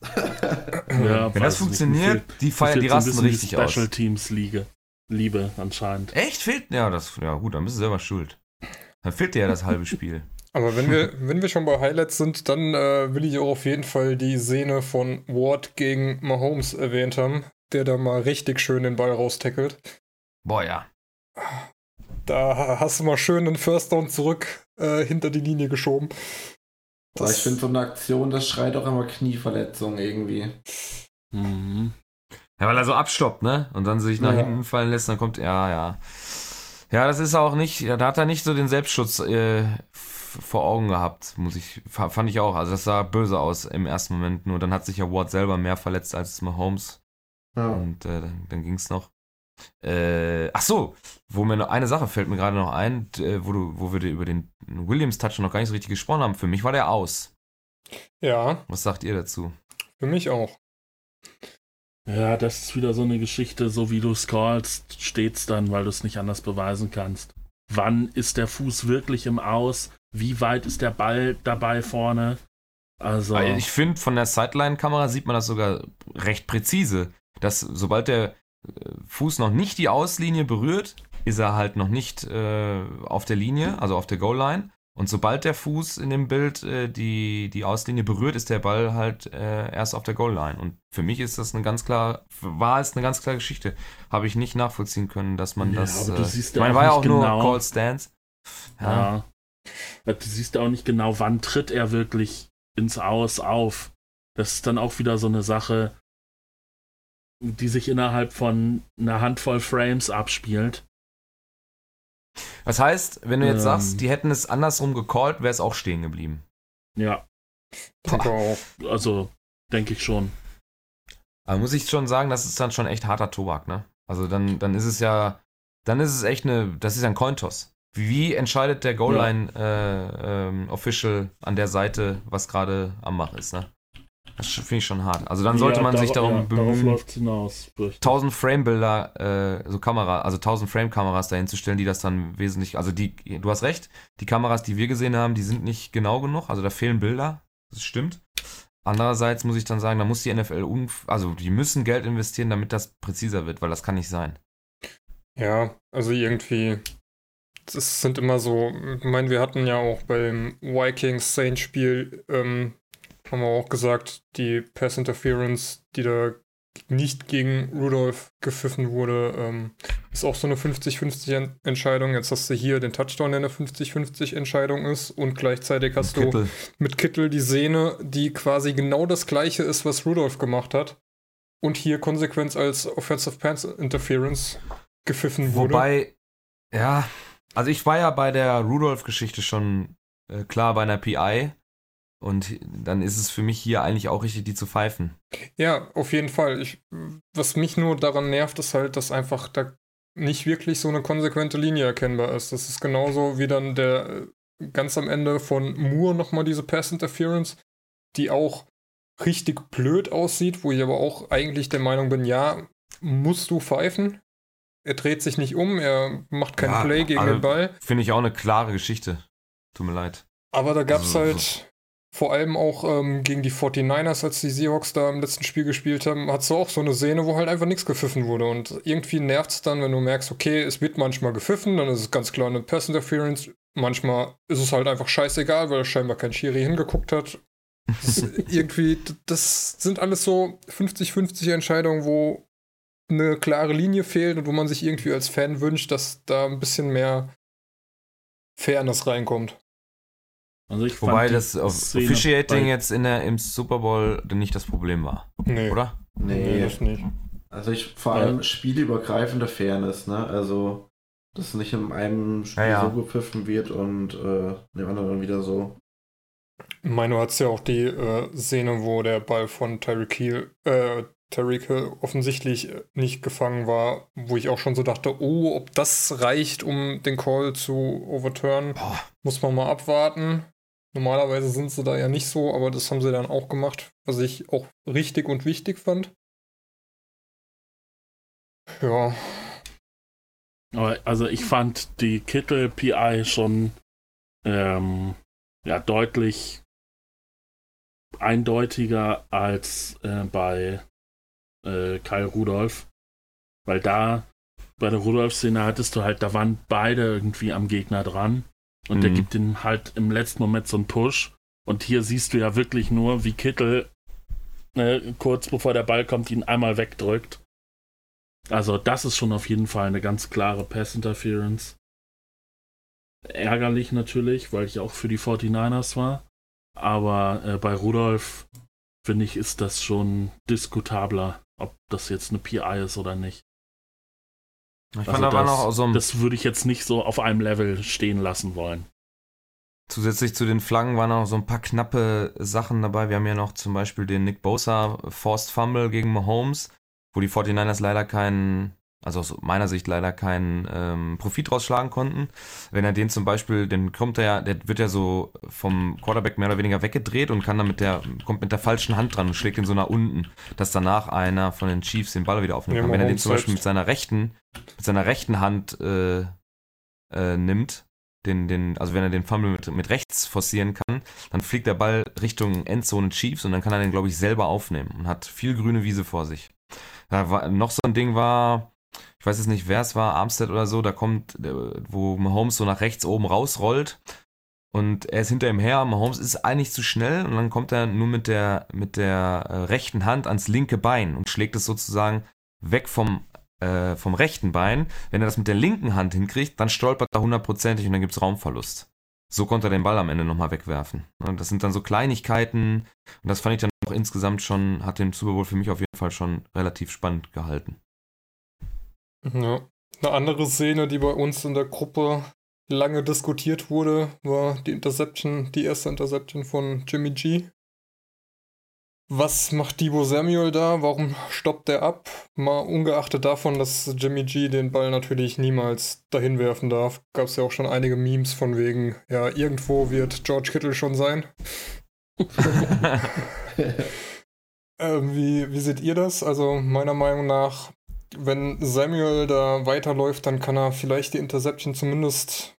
Speaker 4: ja,
Speaker 1: Wenn das
Speaker 4: weiß nicht,
Speaker 1: funktioniert, die, feiern, die
Speaker 4: bisschen
Speaker 1: richtig
Speaker 4: die
Speaker 1: aus.
Speaker 4: Special Teams Liga. Liebe anscheinend.
Speaker 1: Echt? Fehlt? Ja, das, ja gut, dann bist du selber schuld. Dann fehlt dir ja das halbe Spiel. *laughs*
Speaker 3: Aber wenn wir, wenn wir schon bei Highlights sind, dann äh, will ich auch auf jeden Fall die Szene von Ward gegen Mahomes erwähnt haben, der da mal richtig schön den Ball raustackelt.
Speaker 1: Boah, ja.
Speaker 3: Da hast du mal schön den First Down zurück äh, hinter die Linie geschoben.
Speaker 2: Aber ich finde so eine Aktion, das schreit auch immer Knieverletzung irgendwie.
Speaker 4: Mhm.
Speaker 1: Ja, weil er so abstoppt, ne? Und dann sich nach
Speaker 3: Ja.
Speaker 1: hinten fallen lässt, dann kommt, ja, ja. Ja, das ist auch nicht, da hat er nicht so den Selbstschutz äh, vor Augen gehabt, muss ich, fa- fand ich auch. Also das sah böse aus im ersten Moment, nur dann hat sich ja Ward selber mehr verletzt als Mahomes.
Speaker 2: Ja.
Speaker 1: Und äh, dann, dann ging's noch. Äh, ach so, wo mir noch eine Sache fällt mir gerade noch ein, äh, wo du, wo wir über den Williams-Touch noch gar nicht so richtig gesprochen haben. Für mich war der aus.
Speaker 3: Ja,
Speaker 1: Was sagt ihr dazu?
Speaker 3: für mich auch.
Speaker 4: Ja, das ist wieder so eine Geschichte, so wie du scrollst, steht's dann, weil du es nicht anders beweisen kannst. Wann ist der Fuß wirklich im Aus? Wie weit ist der Ball dabei vorne? Also,
Speaker 1: Aber Ich finde, von der Sideline-Kamera sieht man das sogar recht präzise. Dass sobald der Fuß noch nicht die Auslinie berührt, ist er halt noch nicht äh, auf der Linie, also auf der Goal-Line. Und sobald der Fuß in dem Bild äh, die, die Auslinie berührt, ist der Ball halt äh, erst auf der Goal-Line. Und für mich ist das eine ganz klar, war es eine ganz klare Geschichte. Habe ich nicht nachvollziehen können, dass man
Speaker 4: Ja,
Speaker 1: das.
Speaker 4: aber du
Speaker 1: äh,
Speaker 4: siehst ja
Speaker 1: meine,
Speaker 4: auch
Speaker 1: war ja auch
Speaker 4: nicht
Speaker 1: nur
Speaker 4: genau.
Speaker 1: Call Stance.
Speaker 4: ja. Du siehst auch nicht genau, wann tritt er wirklich ins Aus auf. Das ist dann auch wieder so eine Sache, die sich innerhalb von einer Handvoll Frames abspielt.
Speaker 1: Das heißt, wenn du jetzt
Speaker 4: Ähm.
Speaker 1: sagst, die hätten es andersrum gecallt, wäre es auch stehen geblieben.
Speaker 4: Ja,
Speaker 3: auch.
Speaker 4: also denke ich schon.
Speaker 1: Aber muss ich schon sagen, das ist dann schon echt harter Tobak, ne? Also dann, dann ist es ja, dann ist es echt eine, das ist ja ein Cointoss. Wie entscheidet der Goal-Line-Official äh, ähm, an der Seite, was gerade am Machen ist, ne? Das finde ich schon hart. Also dann sollte ja, man sich darum ja, bemühen,
Speaker 4: hinaus,
Speaker 1: 1000 Frame-Bilder, äh, so Kamera, also 1000 Frame-Kameras dahin zu stellen, die das dann wesentlich, also die, du hast recht, die Kameras, die wir gesehen haben, die sind nicht genau genug, also da fehlen Bilder, das stimmt. Andererseits muss ich dann sagen, da muss die NFL, also die müssen Geld investieren, damit das präziser wird, weil das kann nicht sein.
Speaker 3: Ja, also irgendwie, das sind immer so, ich meine, wir hatten ja auch beim Vikings-Saints-Spiel ähm, haben wir auch gesagt, die Pass Interference, die da nicht gegen Rudolph gepfiffen wurde, ähm, ist auch so eine 50-50 Entscheidung. Jetzt hast du hier den Touchdown, der eine 50-50 Entscheidung ist und gleichzeitig hast mit du Kittel. mit Kittel die Szene, die quasi genau das gleiche ist, was Rudolph gemacht hat und hier konsequent als Offensive Pass Interference gepfiffen wurde.
Speaker 1: Wobei, ja, also ich war ja bei der Rudolph-Geschichte schon äh, klar bei einer PI und dann ist es für mich hier eigentlich auch richtig, die zu pfeifen.
Speaker 3: Ja, auf jeden Fall. Ich, was mich nur daran nervt, ist halt, dass einfach da nicht wirklich so eine konsequente Linie erkennbar ist. Das ist genauso wie dann der ganz am Ende von Moore nochmal diese Pass Interference, die auch richtig blöd aussieht, wo ich aber auch eigentlich der Meinung bin, ja, musst du pfeifen. Er dreht sich nicht um, er macht kein ja, Play gegen den Ball.
Speaker 1: Finde ich auch eine klare Geschichte. Tut mir leid.
Speaker 3: Aber da gab es also, halt vor allem auch ähm, gegen die 49ers, als die Seahawks da im letzten Spiel gespielt haben, hat es auch so eine Szene, wo halt einfach nichts gepfiffen wurde. Und irgendwie nervt es dann, wenn du merkst, okay, es wird manchmal gepfiffen, dann ist es ganz klar eine Pass Interference. Manchmal ist es halt einfach scheißegal, weil scheinbar kein Schiri hingeguckt hat. Das *laughs* irgendwie, das sind alles so 50-50 Entscheidungen, wo eine klare Linie fehlt und wo man sich irgendwie als Fan wünscht, dass da ein bisschen mehr Fairness reinkommt.
Speaker 1: Also Wobei das Officiating jetzt in der, im Super Bowl nicht das Problem war. Nee. Oder?
Speaker 2: Nee, nee das nicht. Also ich vor allem ja. spielübergreifende Fairness, ne? Also, dass nicht in einem Spiel ja, ja. so gepfiffen wird und äh, dem anderen wieder so.
Speaker 3: Meino hat ja auch die äh, Szene, wo der Ball von Tyreek Hill, äh, Tyreek Hill offensichtlich nicht gefangen war, wo ich auch schon so dachte, oh, ob das reicht, um den Call zu overturnen, Boah. muss man mal abwarten. Normalerweise sind sie da ja nicht so, aber das haben sie dann auch gemacht, was ich auch richtig und wichtig fand. Ja.
Speaker 4: Also ich fand die Kittel PI schon ähm, ja deutlich eindeutiger als äh, bei äh, Kyle Rudolph. Weil da bei der Rudolph-Szene hattest du halt, da waren beide irgendwie am Gegner dran. Und mhm. der gibt ihm halt im letzten Moment so einen Push. Und hier siehst du ja wirklich nur, wie Kittel ne, kurz bevor der Ball kommt, ihn einmal wegdrückt. Also das ist schon auf jeden Fall eine ganz klare Pass-Interference. Ärgerlich natürlich, weil ich auch für die 49ers war. Aber äh, bei Rudolf, finde ich, ist das schon diskutabler, ob das jetzt eine PI ist oder nicht. Ich also fand, da das, war noch so das würde ich jetzt nicht so auf einem Level stehen lassen wollen.
Speaker 1: Zusätzlich zu den Flaggen waren noch so ein paar knappe Sachen dabei. Wir haben ja noch zum Beispiel den Nick Bosa Forced Fumble gegen Mahomes, wo die 49ers leider keinen also aus meiner Sicht leider keinen ähm, Profit rausschlagen konnten. Wenn er den zum Beispiel, dann kommt er ja, der wird ja so vom Quarterback mehr oder weniger weggedreht und kann dann mit der, kommt mit der falschen Hand dran und schlägt ihn so nach unten, dass danach einer von den Chiefs den Ball wieder aufnimmt. Ja, wenn er den zum Beispiel mit seiner rechten, mit seiner rechten Hand äh, äh, nimmt, den, den, also wenn er den Fumble mit, mit rechts forcieren kann, dann fliegt der Ball Richtung Endzone Chiefs und dann kann er den, glaube ich, selber aufnehmen und hat viel grüne Wiese vor sich. Da war, noch so ein Ding war, ich weiß jetzt nicht, wer es war, Armstead oder so, da kommt, wo Mahomes so nach rechts oben rausrollt und er ist hinter ihm her. Mahomes ist eigentlich zu schnell und dann kommt er nur mit der, mit der äh, rechten Hand ans linke Bein und schlägt es sozusagen weg vom, äh, vom rechten Bein. Wenn er das mit der linken Hand hinkriegt, dann stolpert er hundertprozentig und dann gibt es Raumverlust. So konnte er den Ball am Ende nochmal wegwerfen. Und das sind dann so Kleinigkeiten und das fand ich dann auch insgesamt schon, hat den Super Bowl für mich auf jeden Fall schon relativ spannend gehalten.
Speaker 3: Ja. Eine andere Szene, die bei uns in der Gruppe lange diskutiert wurde, war die Interception, die erste Interception von Jimmy G. Was macht Debo Samuel da? Warum stoppt er ab? Mal ungeachtet davon, dass Jimmy G den Ball natürlich niemals dahin werfen darf, gab es ja auch schon einige Memes von wegen, ja, irgendwo wird George Kittle schon sein. *laughs* ähm, wie, wie seht ihr das? Also meiner Meinung nach, wenn Samuel da weiterläuft, dann kann er vielleicht die Interception zumindest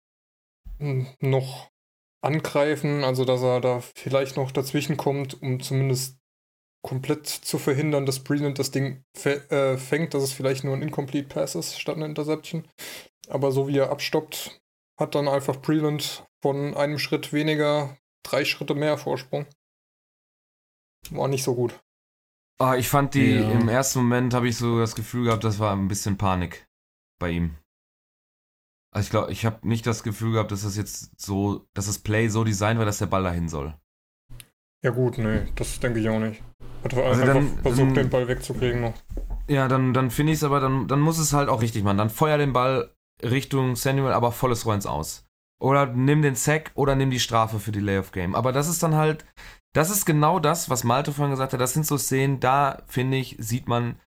Speaker 3: hm, noch angreifen, also dass er da vielleicht noch dazwischen kommt, um zumindest komplett zu verhindern, dass Breland das Ding äh, fängt, dass es vielleicht nur ein Incomplete Pass ist statt einer Interception. Aber so wie er abstoppt, hat dann einfach Breland von einem Schritt weniger drei Schritte mehr Vorsprung. War nicht so gut.
Speaker 1: Oh, ich fand die, ja. im ersten Moment habe ich so das Gefühl gehabt, das war ein bisschen Panik bei ihm. Also ich glaube, ich habe nicht das Gefühl gehabt, dass das jetzt so, dass das Play so designt war, dass der Ball dahin soll.
Speaker 3: Ja gut, nee, das denke ich auch nicht. Hat also einfach dann, versucht, den Ball wegzukriegen noch.
Speaker 1: Ja, dann, dann finde ich es aber, dann, dann muss es halt auch richtig machen. Dann feuer den Ball Richtung Samuel, aber volles Rohr ins Aus. Oder nimm den Sack oder nimm die Strafe für die Layoff Game. Aber das ist dann halt, das ist genau das, was Malte vorhin gesagt hat. Das sind so Szenen, da finde ich, sieht man,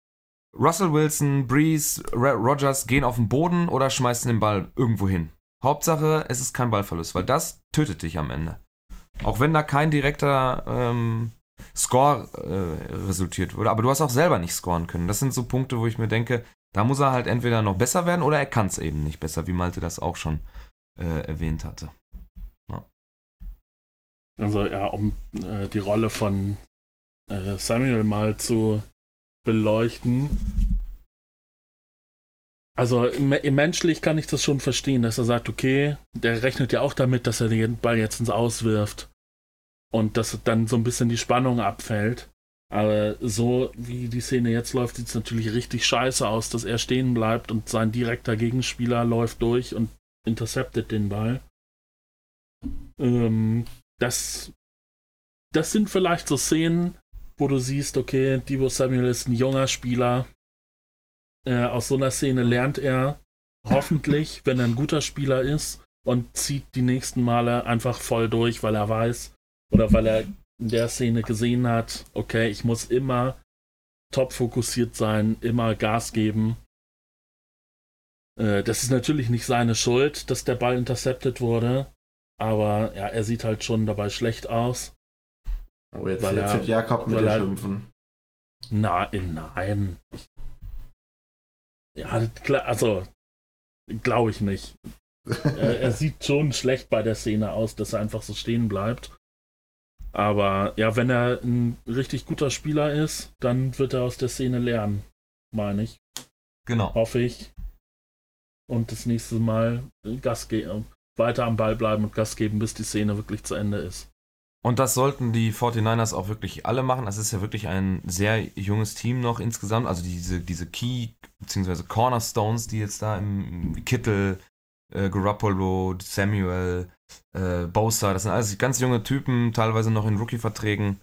Speaker 1: Russell Wilson, Breeze, Rogers gehen auf den Boden oder schmeißen den Ball irgendwo hin. Hauptsache, es ist kein Ballverlust, weil das tötet dich am Ende. Auch wenn da kein direkter ähm, Score äh, resultiert würde. Aber du hast auch selber nicht scoren können. Das sind so Punkte, wo ich mir denke, da muss er halt entweder noch besser werden oder er kann es eben nicht besser, wie Malte das auch schon äh, erwähnt hatte. Ja.
Speaker 4: Also ja, um äh, die Rolle von äh, Samuel mal zu beleuchten. Also menschlich kann ich das schon verstehen, dass er sagt, okay, der rechnet ja auch damit, dass er den Ball jetzt ins Auswirft und dass dann so ein bisschen die Spannung abfällt. Aber so wie die Szene jetzt läuft, sieht es natürlich richtig scheiße aus, dass er stehen bleibt und sein direkter Gegenspieler läuft durch und interceptet den Ball. Ähm, das, das sind vielleicht so Szenen, wo du siehst, okay, Divo Samuel ist ein junger Spieler. Äh, aus so einer Szene lernt er hoffentlich, *laughs* wenn er ein guter Spieler ist und zieht die nächsten Male einfach voll durch, weil er weiß, oder weil er in der Szene gesehen hat, okay, ich muss immer top fokussiert sein, immer Gas geben. Äh, das ist natürlich nicht seine Schuld, dass der Ball intercepted wurde, aber ja, er sieht halt schon dabei schlecht aus.
Speaker 2: Oh, jetzt, jetzt wird Jakob mit dir schimpfen.
Speaker 4: Nein, nein. Ja, klar, also glaube ich nicht. *laughs* er, er, sieht schon schlecht bei der Szene aus, dass er einfach so stehen bleibt. Aber ja, wenn er ein richtig guter Spieler ist, dann wird er aus der Szene lernen, meine ich.
Speaker 1: Genau.
Speaker 4: Hoffe ich. Und das nächste Mal Gas geben, weiter am Ball bleiben und Gas geben, bis die Szene wirklich zu Ende ist.
Speaker 1: Und das sollten die 49ers auch wirklich alle machen. Das ist ja wirklich ein sehr junges Team noch insgesamt. Also diese, diese Key- bzw. Cornerstones, die jetzt da im Kittel, äh, Garoppolo, Samuel, äh, Bosa, das sind alles ganz junge Typen, teilweise noch in Rookie-Verträgen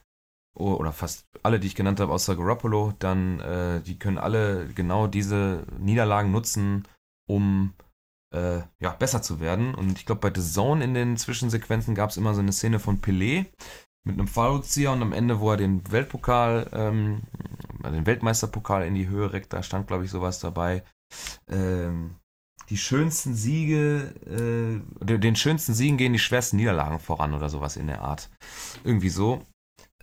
Speaker 1: oder fast alle, die ich genannt habe, außer Garoppolo, dann äh, die können alle genau diese Niederlagen nutzen, um äh, ja, besser zu werden. Und ich glaube, bei The Zone in den Zwischensequenzen gab es immer so eine Szene von Pelé mit einem Fallrückzieher und am Ende, wo er den Weltpokal, ähm, den Weltmeisterpokal in die Höhe reckt, da stand, glaube ich, sowas dabei. Ähm, die schönsten Siege, äh, den schönsten Siegen gehen die schwersten Niederlagen voran oder sowas in der Art. Irgendwie so.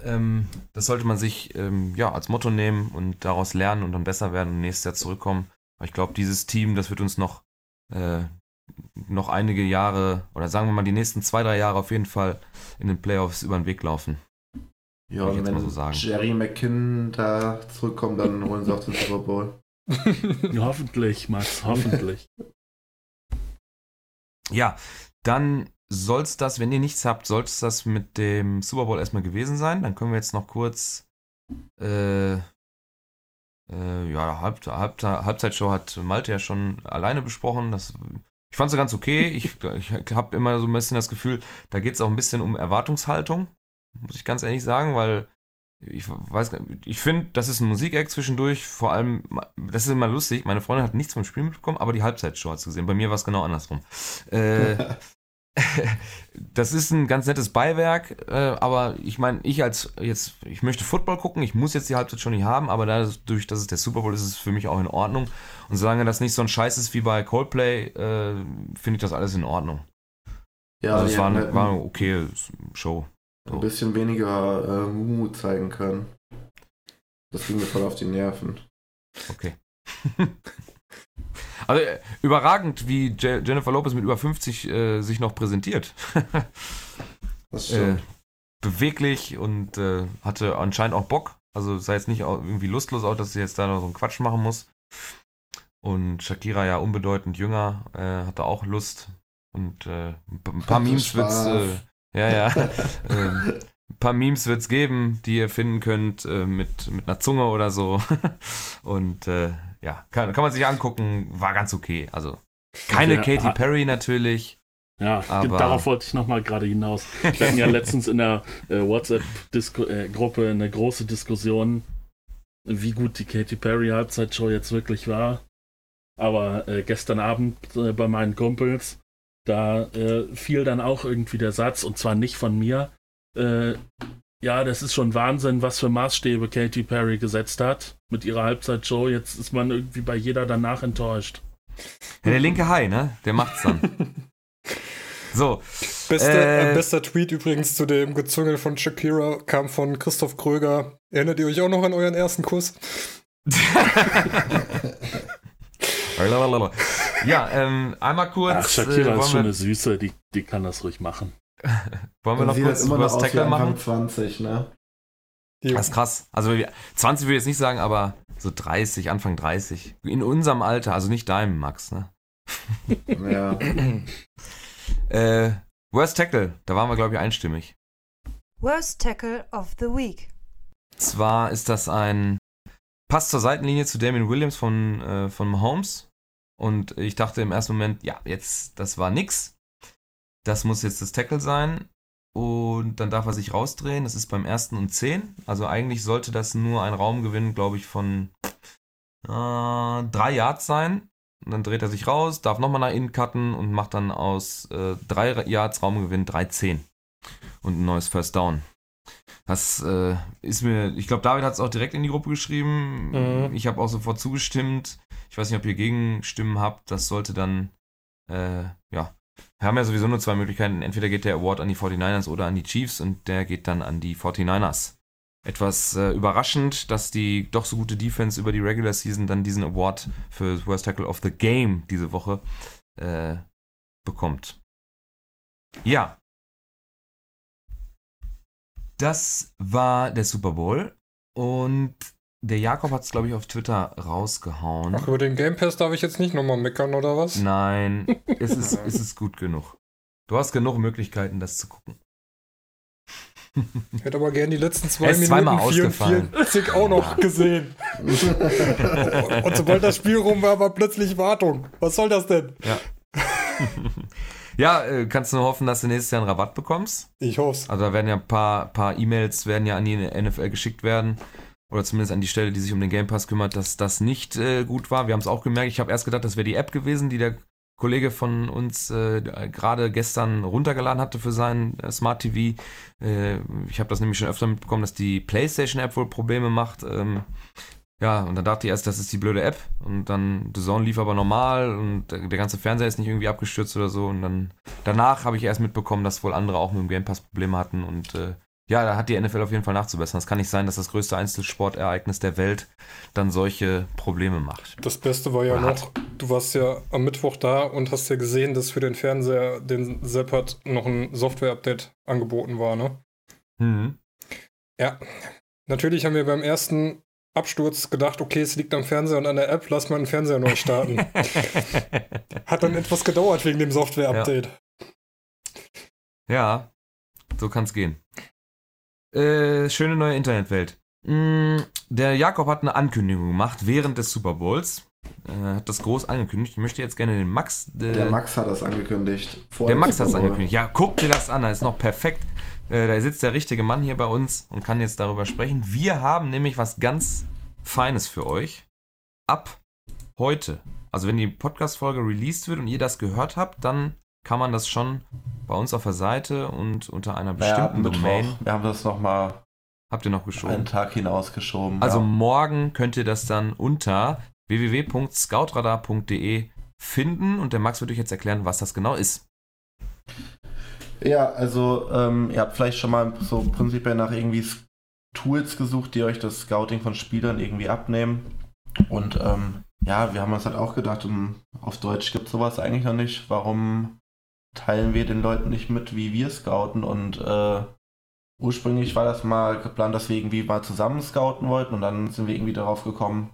Speaker 1: Ähm, das sollte man sich ähm, ja als Motto nehmen und daraus lernen und dann besser werden und nächstes Jahr zurückkommen. Aber ich glaube, dieses Team, das wird uns noch, äh, noch einige Jahre oder sagen wir mal die nächsten zwei, drei Jahre auf jeden Fall in den Playoffs über den Weg laufen.
Speaker 2: Ja, wenn so Jerry McKinnon da zurückkommt, dann holen sie auch den Super Bowl. *laughs*
Speaker 4: hoffentlich, Max, hoffentlich.
Speaker 1: Ja, dann soll es das, wenn ihr nichts habt, soll es das mit dem Super Bowl erstmal gewesen sein. Dann können wir jetzt noch kurz äh, äh, ja, Halb, Halb, Halbzeitshow hat Malte ja schon alleine besprochen. Das, ich fand sie ganz okay. Ich, ich habe immer so ein bisschen das Gefühl, da geht es auch ein bisschen um Erwartungshaltung, muss ich ganz ehrlich sagen, weil ich weiß ich finde, das ist ein Musikeck zwischendurch, vor allem, das ist immer lustig, meine Freundin hat nichts vom Spiel mitbekommen, aber die Halbzeitshow hat sie gesehen. Bei mir war es genau andersrum. Äh, *laughs* das ist ein ganz nettes Beiwerk, äh, aber ich meine, ich als jetzt, ich möchte Football gucken, ich muss jetzt die Halbzeit schon nicht haben, aber dadurch, dass es der Super Bowl ist, ist es für mich auch in Ordnung. Und solange das nicht so ein Scheiß ist wie bei Coldplay, äh, finde ich das alles in Ordnung.
Speaker 2: Ja,
Speaker 1: also es war, eine,
Speaker 2: halt
Speaker 1: war eine okay Show.
Speaker 2: Ein bisschen weniger äh, Mumu zeigen können. Das ging mir voll auf die Nerven.
Speaker 1: Okay. *laughs* also äh, überragend, wie Je Jennifer Lopez mit über 50 äh, sich noch präsentiert. *laughs*
Speaker 2: Das
Speaker 1: äh,
Speaker 2: stimmt.
Speaker 1: beweglich und äh, hatte anscheinend auch Bock. Also sah jetzt nicht irgendwie lustlos aus, dass sie jetzt da noch so einen Quatsch machen muss. Und Shakira ja unbedeutend jünger, äh, hatte auch Lust. Und ein paar Memes
Speaker 2: Spaß.
Speaker 1: Ja, ja, *laughs* ähm, ein paar Memes wird's geben, die ihr finden könnt äh, mit, mit einer Zunge oder so. *laughs* Und äh, ja, kann, kann man sich angucken, war ganz okay. Also keine
Speaker 4: Ja,
Speaker 1: Katy
Speaker 4: ah.
Speaker 1: Perry natürlich.
Speaker 4: Ja,
Speaker 1: Aber-
Speaker 4: darauf wollte ich nochmal gerade hinaus. Wir hatten ja *laughs* letztens in der äh, WhatsApp-Gruppe eine große Diskussion, wie gut die Katy Perry Halbzeitshow jetzt wirklich war. Aber äh, gestern Abend äh, bei meinen Kumpels, da äh, fiel dann auch irgendwie der Satz, und zwar nicht von mir, äh, ja, das ist schon Wahnsinn, was für Maßstäbe Katy Perry gesetzt hat mit ihrer Halbzeitshow. Jetzt ist man irgendwie bei jeder danach enttäuscht.
Speaker 1: Ja, der linke Hai, ne? Der macht's dann. *laughs* So,
Speaker 3: Bester,
Speaker 1: Äh.
Speaker 3: äh, bester Tweet übrigens zu dem Gezüngel von Shakira kam von Christoph Kröger. Erinnert ihr euch auch noch an euren ersten Kuss? *laughs* *laughs*
Speaker 1: ja, ähm, einmal kurz.
Speaker 4: Ach, Shakira
Speaker 1: äh,
Speaker 4: ist schon
Speaker 1: wollen,
Speaker 4: eine Süße, die, die kann das ruhig machen.
Speaker 1: wir, *laughs* wollen wir
Speaker 2: Und
Speaker 1: noch kurz
Speaker 2: immer
Speaker 1: über
Speaker 2: noch
Speaker 1: das Tackle
Speaker 2: Anfang
Speaker 1: machen?
Speaker 2: 20, ne?
Speaker 3: Jo.
Speaker 1: Das ist krass. Also wir- 20 würde ich jetzt nicht sagen, aber so 30, Anfang 30. In unserem Alter, also nicht deinem, Max, ne?
Speaker 2: Ja. *laughs*
Speaker 1: Äh, Worst Tackle, da waren wir, glaube ich, einstimmig.
Speaker 5: Worst Tackle of the Week.
Speaker 1: Zwar ist das ein Pass zur Seitenlinie zu Damien Williams von, äh, von Mahomes. Und ich dachte im ersten Moment, ja, jetzt, das war nix. Das muss jetzt das Tackle sein. Und dann darf er sich rausdrehen. Das ist beim ersten und 10. Also eigentlich sollte das nur ein Raumgewinn, glaube ich, von äh, drei Yards sein. Und dann dreht er sich raus, darf nochmal nach innen cutten und macht dann aus äh, drei Yards Raumgewinn 3-10. Und ein neues First Down. Das äh, ist mir, ich glaube, David hat es auch direkt in die Gruppe geschrieben.
Speaker 3: Mhm.
Speaker 1: Ich habe auch sofort zugestimmt. Ich weiß nicht, ob ihr Gegenstimmen habt. Das sollte dann, äh, ja, wir haben ja sowieso nur zwei Möglichkeiten. Entweder geht der Award an die 49ers oder an die Chiefs und der geht dann an die 49ers. Etwas äh, überraschend, dass die doch so gute Defense über die Regular Season dann diesen Award für Worst Tackle of the Game diese Woche äh, bekommt. Ja. Das war der Super Bowl und der Jakob hat es, glaube ich, auf Twitter rausgehauen.
Speaker 3: Ach, über den Game Pass darf ich jetzt nicht nochmal meckern, oder was?
Speaker 1: Nein, *laughs* es ist, es ist gut genug. Du hast genug Möglichkeiten, das zu gucken.
Speaker 3: Ich hätte aber gern die letzten zwei
Speaker 1: Er ist
Speaker 3: Minuten
Speaker 1: zweimal ausgefallen.
Speaker 3: 44 auch noch gesehen. *laughs* Und sobald das Spiel rum war, war plötzlich Wartung. Was soll das denn?
Speaker 1: Ja. *laughs* ja, äh, kannst du nur hoffen, dass du nächstes Jahr einen Rabatt bekommst.
Speaker 3: Ich hoff's.
Speaker 1: Also da werden ja ein paar, paar E-Mails werden ja an die NFL geschickt werden. Oder zumindest an die Stelle, die sich um den Game Pass kümmert, dass das nicht äh, gut war. Wir haben es auch gemerkt. Ich habe erst gedacht, das wäre die App gewesen, die der Kollege von uns äh, gerade gestern runtergeladen hatte für sein äh, Smart TV. Äh, ich habe das nämlich schon öfter mitbekommen, dass die PlayStation-App wohl Probleme macht. Ähm, ja, und dann dachte ich erst, das ist die blöde App. Und dann The Zone lief aber normal und der, ganze Fernseher ist nicht irgendwie abgestürzt oder so. Und dann danach habe ich erst mitbekommen, dass wohl andere auch mit dem Game Pass Probleme hatten. Und äh, ja, da hat die NFL auf jeden Fall nachzubessern. Es kann nicht sein, dass das größte Einzelsportereignis der Welt dann solche Probleme macht.
Speaker 3: Das Beste war ja
Speaker 1: hat.
Speaker 3: noch, du warst ja am Mittwoch da und hast ja gesehen, dass für den Fernseher, den Sepp hat, noch ein Software-Update angeboten war, ne?
Speaker 1: Mhm.
Speaker 3: Ja. Natürlich haben wir beim ersten Absturz gedacht, okay, es liegt am Fernseher und an der App, lass mal den Fernseher neu starten. *laughs* Hat dann etwas gedauert wegen dem Software-Update.
Speaker 1: ja, so kann es gehen. Äh, schöne neue Internetwelt. Mm, Der Jakob hat eine Ankündigung gemacht während des Super Bowls. Er hat das groß angekündigt. Ich möchte jetzt gerne den Max. äh,
Speaker 2: Der Max hat das angekündigt. Vor
Speaker 1: Der Max hat
Speaker 2: Bowl.
Speaker 1: angekündigt. Ja, guck dir das an, das ist noch perfekt. Äh, da sitzt der richtige Mann hier bei uns und kann jetzt darüber sprechen. Wir haben nämlich was ganz Feines für euch. Ab heute, also wenn die Podcast-Folge released wird und ihr das gehört habt, dann kann man das schon bei uns auf der Seite und unter einer bestimmten
Speaker 2: Mittwoch.
Speaker 1: Domain.
Speaker 2: Wir haben das nochmal
Speaker 1: Habt ihr noch
Speaker 2: einen
Speaker 1: geschoben?
Speaker 2: Tag hinausgeschoben.
Speaker 1: Also
Speaker 2: ja.
Speaker 1: morgen könnt ihr das dann unter www.scoutradar.de finden und der Max wird euch jetzt erklären, was das genau ist.
Speaker 2: Ja, also ähm, ihr habt vielleicht schon mal so prinzipiell nach irgendwie Tools gesucht, die euch das Scouting von Spielern irgendwie abnehmen. Und ähm, ja, wir haben uns halt auch gedacht, um, auf Deutsch gibt sowas eigentlich noch nicht. Warum teilen wir den Leuten nicht mit, wie wir scouten? Und äh, ursprünglich war das mal geplant, dass wir irgendwie mal zusammen scouten wollten und dann sind wir irgendwie darauf gekommen,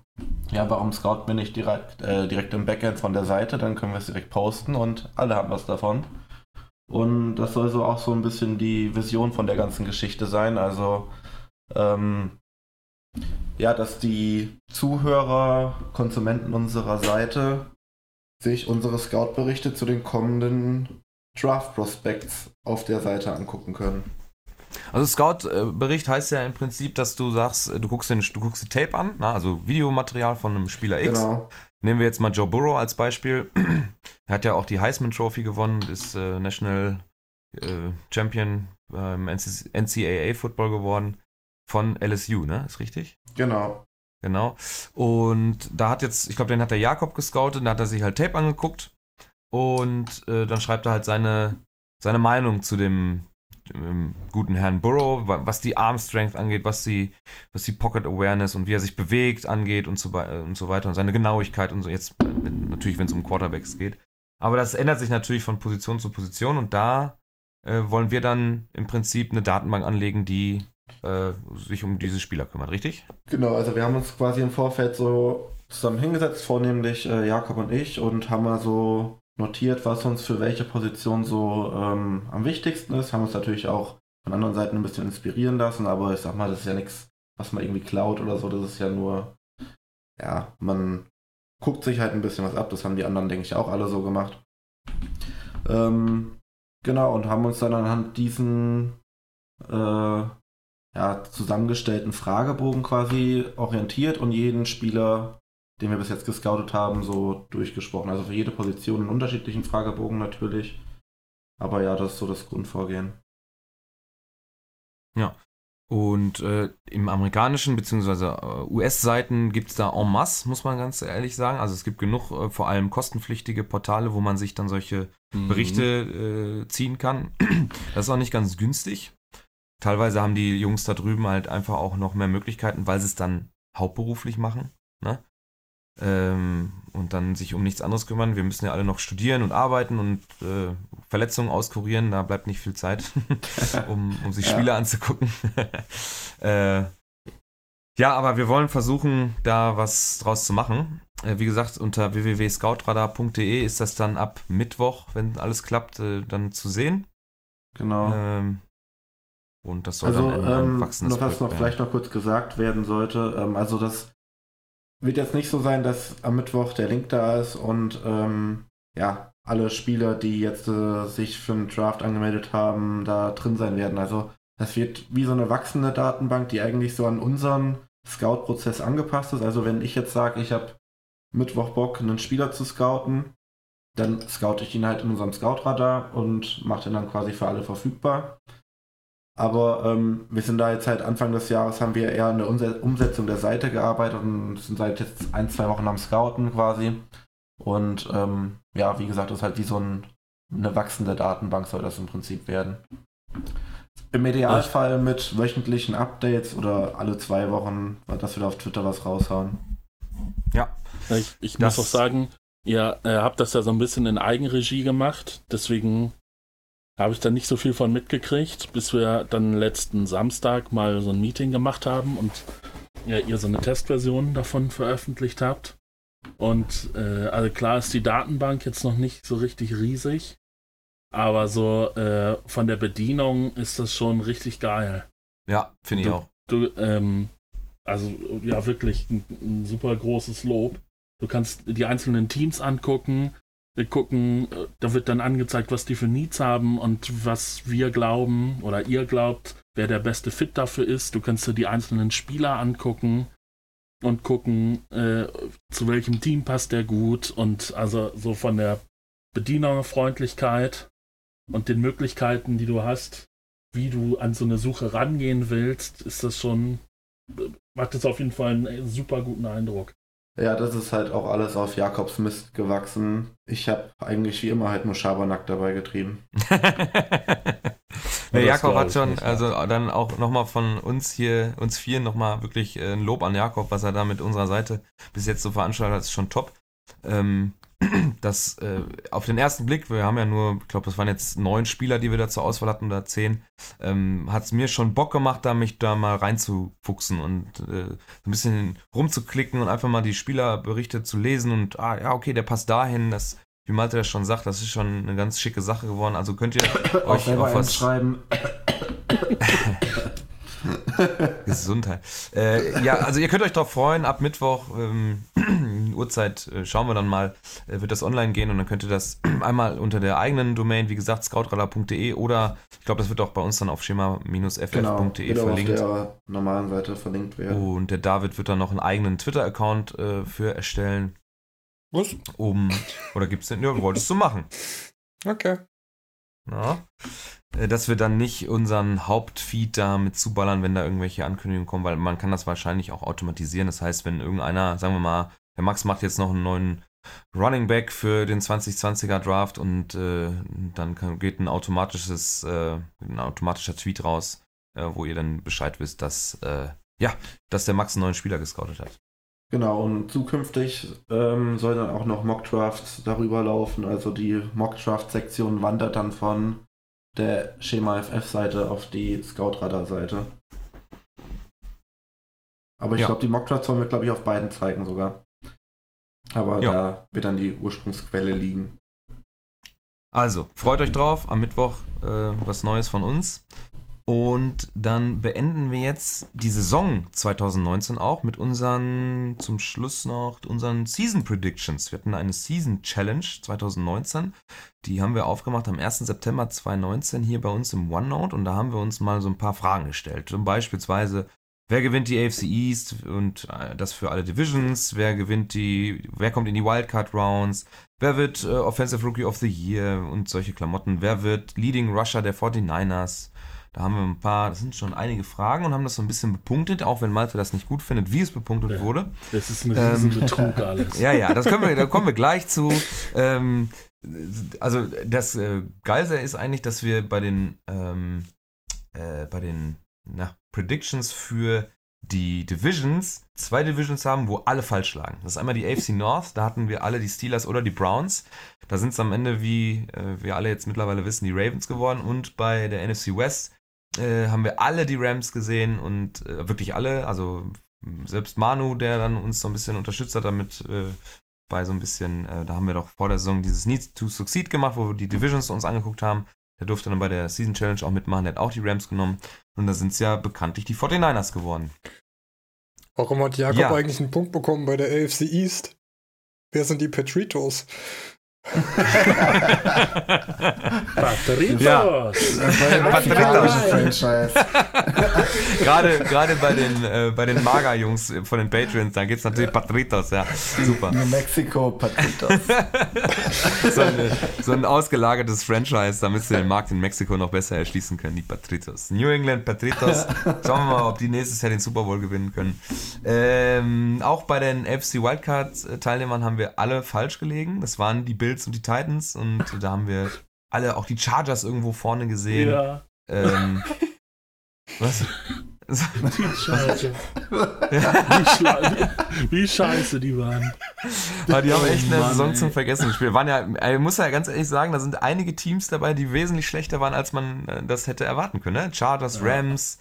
Speaker 2: ja, warum scouten wir nicht direkt, äh, direkt im Backend von der Seite? Dann können wir es direkt posten und alle haben was davon. Und das soll so auch so ein bisschen die Vision von der ganzen Geschichte sein. Also, ähm, ja, dass die Zuhörer, Konsumenten unserer Seite sich unsere Scout-Berichte zu den kommenden Draft-Prospects auf der Seite angucken können.
Speaker 1: Also Scout-Bericht heißt ja im Prinzip, dass du sagst, du guckst, den, du guckst die Tape an, na, also Videomaterial von einem Spieler X.
Speaker 2: Genau.
Speaker 1: Nehmen wir jetzt mal Joe Burrow als Beispiel. er *clears throat* hat ja auch die Heisman Trophy gewonnen, ist äh, National äh, Champion beim NCAA Football geworden von LSU, ne? Ist richtig?
Speaker 2: Genau.
Speaker 1: Genau. Und da hat jetzt, ich glaube, den hat der Jakob gescoutet, da hat er sich halt Tape angeguckt und äh, dann schreibt er halt seine, seine Meinung zu dem, dem guten Herrn Burrow, wa- was die Arm Strength angeht, was die, was die Pocket Awareness und wie er sich bewegt angeht und so, und so weiter und seine Genauigkeit und so. Jetzt äh, natürlich, wenn es um Quarterbacks geht. Aber das ändert sich natürlich von Position zu Position und da äh, wollen wir dann im Prinzip eine Datenbank anlegen, die äh, sich um diese Spieler kümmert, richtig?
Speaker 2: Genau, also wir haben uns quasi im Vorfeld so zusammen hingesetzt, vornehmlich äh, Jakob und ich, und haben mal so notiert, was uns für welche Position so ähm, am wichtigsten ist. Haben uns natürlich auch von anderen Seiten ein bisschen inspirieren lassen, aber ich sag mal, das ist ja nichts, was man irgendwie klaut oder so. Das ist ja nur, ja, man guckt sich halt ein bisschen was ab. Das haben die anderen, denke ich, auch alle so gemacht. Ähm, genau, und haben uns dann anhand diesen äh, ja, zusammengestellten Fragebogen quasi orientiert und jeden Spieler, den wir bis jetzt gescoutet haben, so durchgesprochen. Also für jede Position einen unterschiedlichen Fragebogen natürlich. Aber ja, das ist so das Grundvorgehen.
Speaker 1: Und äh, im amerikanischen bzw. Äh, US-Seiten gibt es da en masse, muss man ganz ehrlich sagen. Also es gibt genug, äh, vor allem kostenpflichtige Portale, wo man sich dann solche
Speaker 4: Mhm.
Speaker 1: Berichte äh, ziehen kann. *clears throat* Das ist auch nicht ganz günstig. Teilweise haben die Jungs da drüben halt einfach auch noch mehr Möglichkeiten, weil sie es dann hauptberuflich machen. Ne? Ähm, und dann sich um nichts anderes kümmern. Wir müssen ja alle noch studieren und arbeiten und äh, Verletzungen auskurieren. Da bleibt nicht viel Zeit, *laughs* um, um sich
Speaker 2: Ja.
Speaker 1: Spiele anzugucken. *laughs* äh, ja, aber wir wollen versuchen, da was draus zu machen. Äh, wie gesagt, unter www.scoutradar.de ist das dann ab Mittwoch, wenn alles klappt, äh, dann zu sehen.
Speaker 2: Genau.
Speaker 1: Ähm, und das soll
Speaker 2: Also,
Speaker 1: dann
Speaker 2: ähm,
Speaker 1: wachsendes
Speaker 2: noch was noch vielleicht noch kurz gesagt werden sollte. Ähm, also das wird jetzt nicht so sein, dass am Mittwoch der Link da ist und ähm, ja, alle Spieler, die jetzt äh, sich für den Draft angemeldet haben, da drin sein werden. Also das wird wie so eine wachsende Datenbank, die eigentlich so an unseren Scout-Prozess angepasst ist. Also wenn ich jetzt sage, ich habe Mittwoch Bock, einen Spieler zu scouten, dann scoute ich ihn halt in unserem Scout-Radar und mache den dann quasi für alle verfügbar. Aber ähm, wir sind da jetzt halt Anfang des Jahres haben wir eher an der Umse- Umsetzung der Seite gearbeitet und sind seit jetzt ein, zwei Wochen am Scouten quasi. Und ähm, ja, wie gesagt, das ist halt wie so ein, eine wachsende Datenbank soll das im Prinzip werden. Im Idealfall mit wöchentlichen Updates oder alle zwei Wochen, dass wir da auf Twitter was raushauen.
Speaker 4: Ich, ich
Speaker 1: Das-
Speaker 4: muss auch sagen, ihr äh, habt das ja so ein bisschen in Eigenregie gemacht, deswegen habe ich da nicht so viel von mitgekriegt, bis wir dann letzten Samstag mal so ein Meeting gemacht haben und ja, ihr so eine Testversion davon veröffentlicht habt. Und äh, also klar ist die Datenbank jetzt noch nicht so richtig riesig, aber so äh, von der Bedienung ist das schon richtig geil.
Speaker 1: Ja, finde ich
Speaker 4: Du-
Speaker 1: auch.
Speaker 4: Du, ähm, also ja, wirklich ein, ein super großes Lob. Du kannst die einzelnen Teams angucken. Wir gucken, äh, da wird dann angezeigt, was die für Needs haben und was wir glauben oder ihr glaubt, wer der beste Fit dafür ist. Du kannst dir die einzelnen Spieler angucken und gucken, äh, zu welchem Team passt der gut und also so von der Bedienerfreundlichkeit und den Möglichkeiten, die du hast, wie du an so eine Suche rangehen willst, ist das schon, macht das auf jeden Fall einen super guten Eindruck.
Speaker 2: Ja, das ist halt auch alles auf Jakobs Mist gewachsen. Ich habe eigentlich wie immer halt nur Schabernack dabei getrieben. *laughs*
Speaker 1: Der Jakob hat schon, nicht, also dann auch nochmal von uns hier, uns vier nochmal wirklich äh, ein Lob an Jakob, was er da mit unserer Seite bis jetzt so veranstaltet hat, ist schon top. Ähm, das äh, auf den ersten Blick, wir haben ja nur, ich glaube, das waren jetzt neun Spieler, die wir da zur Auswahl hatten oder zehn, ähm, hat es mir schon Bock gemacht, da mich da mal reinzufuchsen und äh, ein bisschen rumzuklicken und einfach mal die Spielerberichte zu lesen und ah ja, okay, der passt dahin, das wie Malte das schon sagt, das ist schon eine ganz schicke Sache geworden. Also könnt ihr *coughs* euch auf was
Speaker 2: schreiben. *coughs*
Speaker 1: Gesundheit. Äh, ja, also ihr könnt euch darauf freuen, ab Mittwoch, ähm, Uhrzeit, äh, schauen wir dann mal, äh, wird das online gehen und dann könnt ihr das *clears throat* einmal unter der eigenen Domain, wie gesagt, scoutradar.de oder ich glaube, das wird auch bei uns dann auf schema-ff.de genau, verlinkt.
Speaker 2: auf der normalen Seite verlinkt werden.
Speaker 1: Und der David wird dann noch einen eigenen Twitter-Account äh, für erstellen.
Speaker 3: Was?
Speaker 1: Um, oder gibt es denn? Ja, wolltest du machen.
Speaker 3: Okay.
Speaker 1: Ja. Äh, dass wir dann nicht unseren Hauptfeed da mit zuballern, wenn da irgendwelche Ankündigungen kommen, weil man kann das wahrscheinlich auch automatisieren. Das heißt, wenn irgendeiner, sagen wir mal, der Max macht jetzt noch einen neuen Running Back für den 2020er Draft und äh, dann kann, geht ein automatisches, äh, ein automatischer Tweet raus, äh, wo ihr dann Bescheid wisst, dass äh, ja, dass der Max einen neuen Spieler gescoutet hat.
Speaker 2: Genau, und zukünftig ähm, soll dann auch noch Mockdraft darüber laufen. Also die Mockdraft-Sektion wandert dann von der Schema FF-Seite auf die Scout-Radar-Seite. Aber ich ja. glaube, die Mockdrafts wollen wir, glaube ich, auf beiden zeigen sogar. Aber ja. da wird dann die Ursprungsquelle liegen.
Speaker 1: Also, freut euch drauf. Am Mittwoch äh, was Neues von uns. Und dann beenden wir jetzt die Saison 2019 auch mit unseren, zum Schluss noch, unseren Season Predictions. Wir hatten eine Season Challenge 2019. Die haben wir aufgemacht am 1. September 2019 hier bei uns im OneNote und da haben wir uns mal so ein paar Fragen gestellt. Zum Beispielsweise, wer gewinnt die AFC East und äh, das für alle Divisions? Wer gewinnt die, wer kommt in die Wildcard Rounds? Wer wird äh, Offensive Rookie of the Year und solche Klamotten? Wer wird Leading Rusher der 49ers? Da haben wir ein paar, das sind schon einige Fragen und haben das so ein bisschen bepunktet, auch wenn Malte das nicht gut findet, wie es bepunktet ja, wurde.
Speaker 4: Das ist ein Riesenbetrug ähm, alles. *laughs*
Speaker 1: Ja, ja, das können wir, da kommen wir *laughs* gleich zu. Ähm, also das äh, Geilste ist eigentlich, dass wir bei den, ähm, äh, bei den na, Predictions für die Divisions zwei Divisions haben, wo alle falsch lagen. Das ist einmal die AFC North, da hatten wir alle die Steelers oder die Browns. Da sind es am Ende, wie äh, wir alle jetzt mittlerweile wissen, die Ravens geworden. Und bei der NFC West äh, haben wir alle die Rams gesehen und äh, wirklich alle. Also selbst Manu, der dann uns so ein bisschen unterstützt hat damit äh, bei so ein bisschen, äh, da haben wir doch vor der Saison dieses Need to Succeed gemacht, wo wir die Divisions uns angeguckt haben. Der durfte dann bei der Season Challenge auch mitmachen, der hat auch die Rams genommen. Und da sind es ja bekanntlich die 49ers geworden.
Speaker 3: Warum hat Jakob ja. eigentlich einen Punkt bekommen bei der AFC East? Wer sind die Patritos?
Speaker 4: Patritos. Ja.
Speaker 1: Patritos. *laughs* gerade, gerade bei den, äh, bei den Maga-Jungs von den Patreons, da gibt es natürlich Patritos, ja. Super.
Speaker 2: New Mexico Patritos. *laughs*
Speaker 1: so, eine, so, ein ausgelagertes Franchise, damit sie den Markt in Mexiko noch besser erschließen können, die Patritos. New England Patritos. Schauen wir mal, ob die nächstes Jahr den Super Bowl gewinnen können. Ähm, auch bei den FC Wildcard-Teilnehmern haben wir alle falsch gelegen. Das waren die Bills und die Titans und *laughs* da haben wir alle, auch die Chargers irgendwo vorne gesehen. Ja. Ähm, *laughs* was?
Speaker 4: Die Scheiße. wie, wie, scheiße die waren.
Speaker 1: Aber die haben echt eine Mann, Saison ey. zum Vergessen gespielt. Waren ja, ich muss ja ganz ehrlich sagen, da sind einige Teams dabei, die wesentlich schlechter waren, als man äh, das hätte erwarten können. Ne? Chargers, Rams,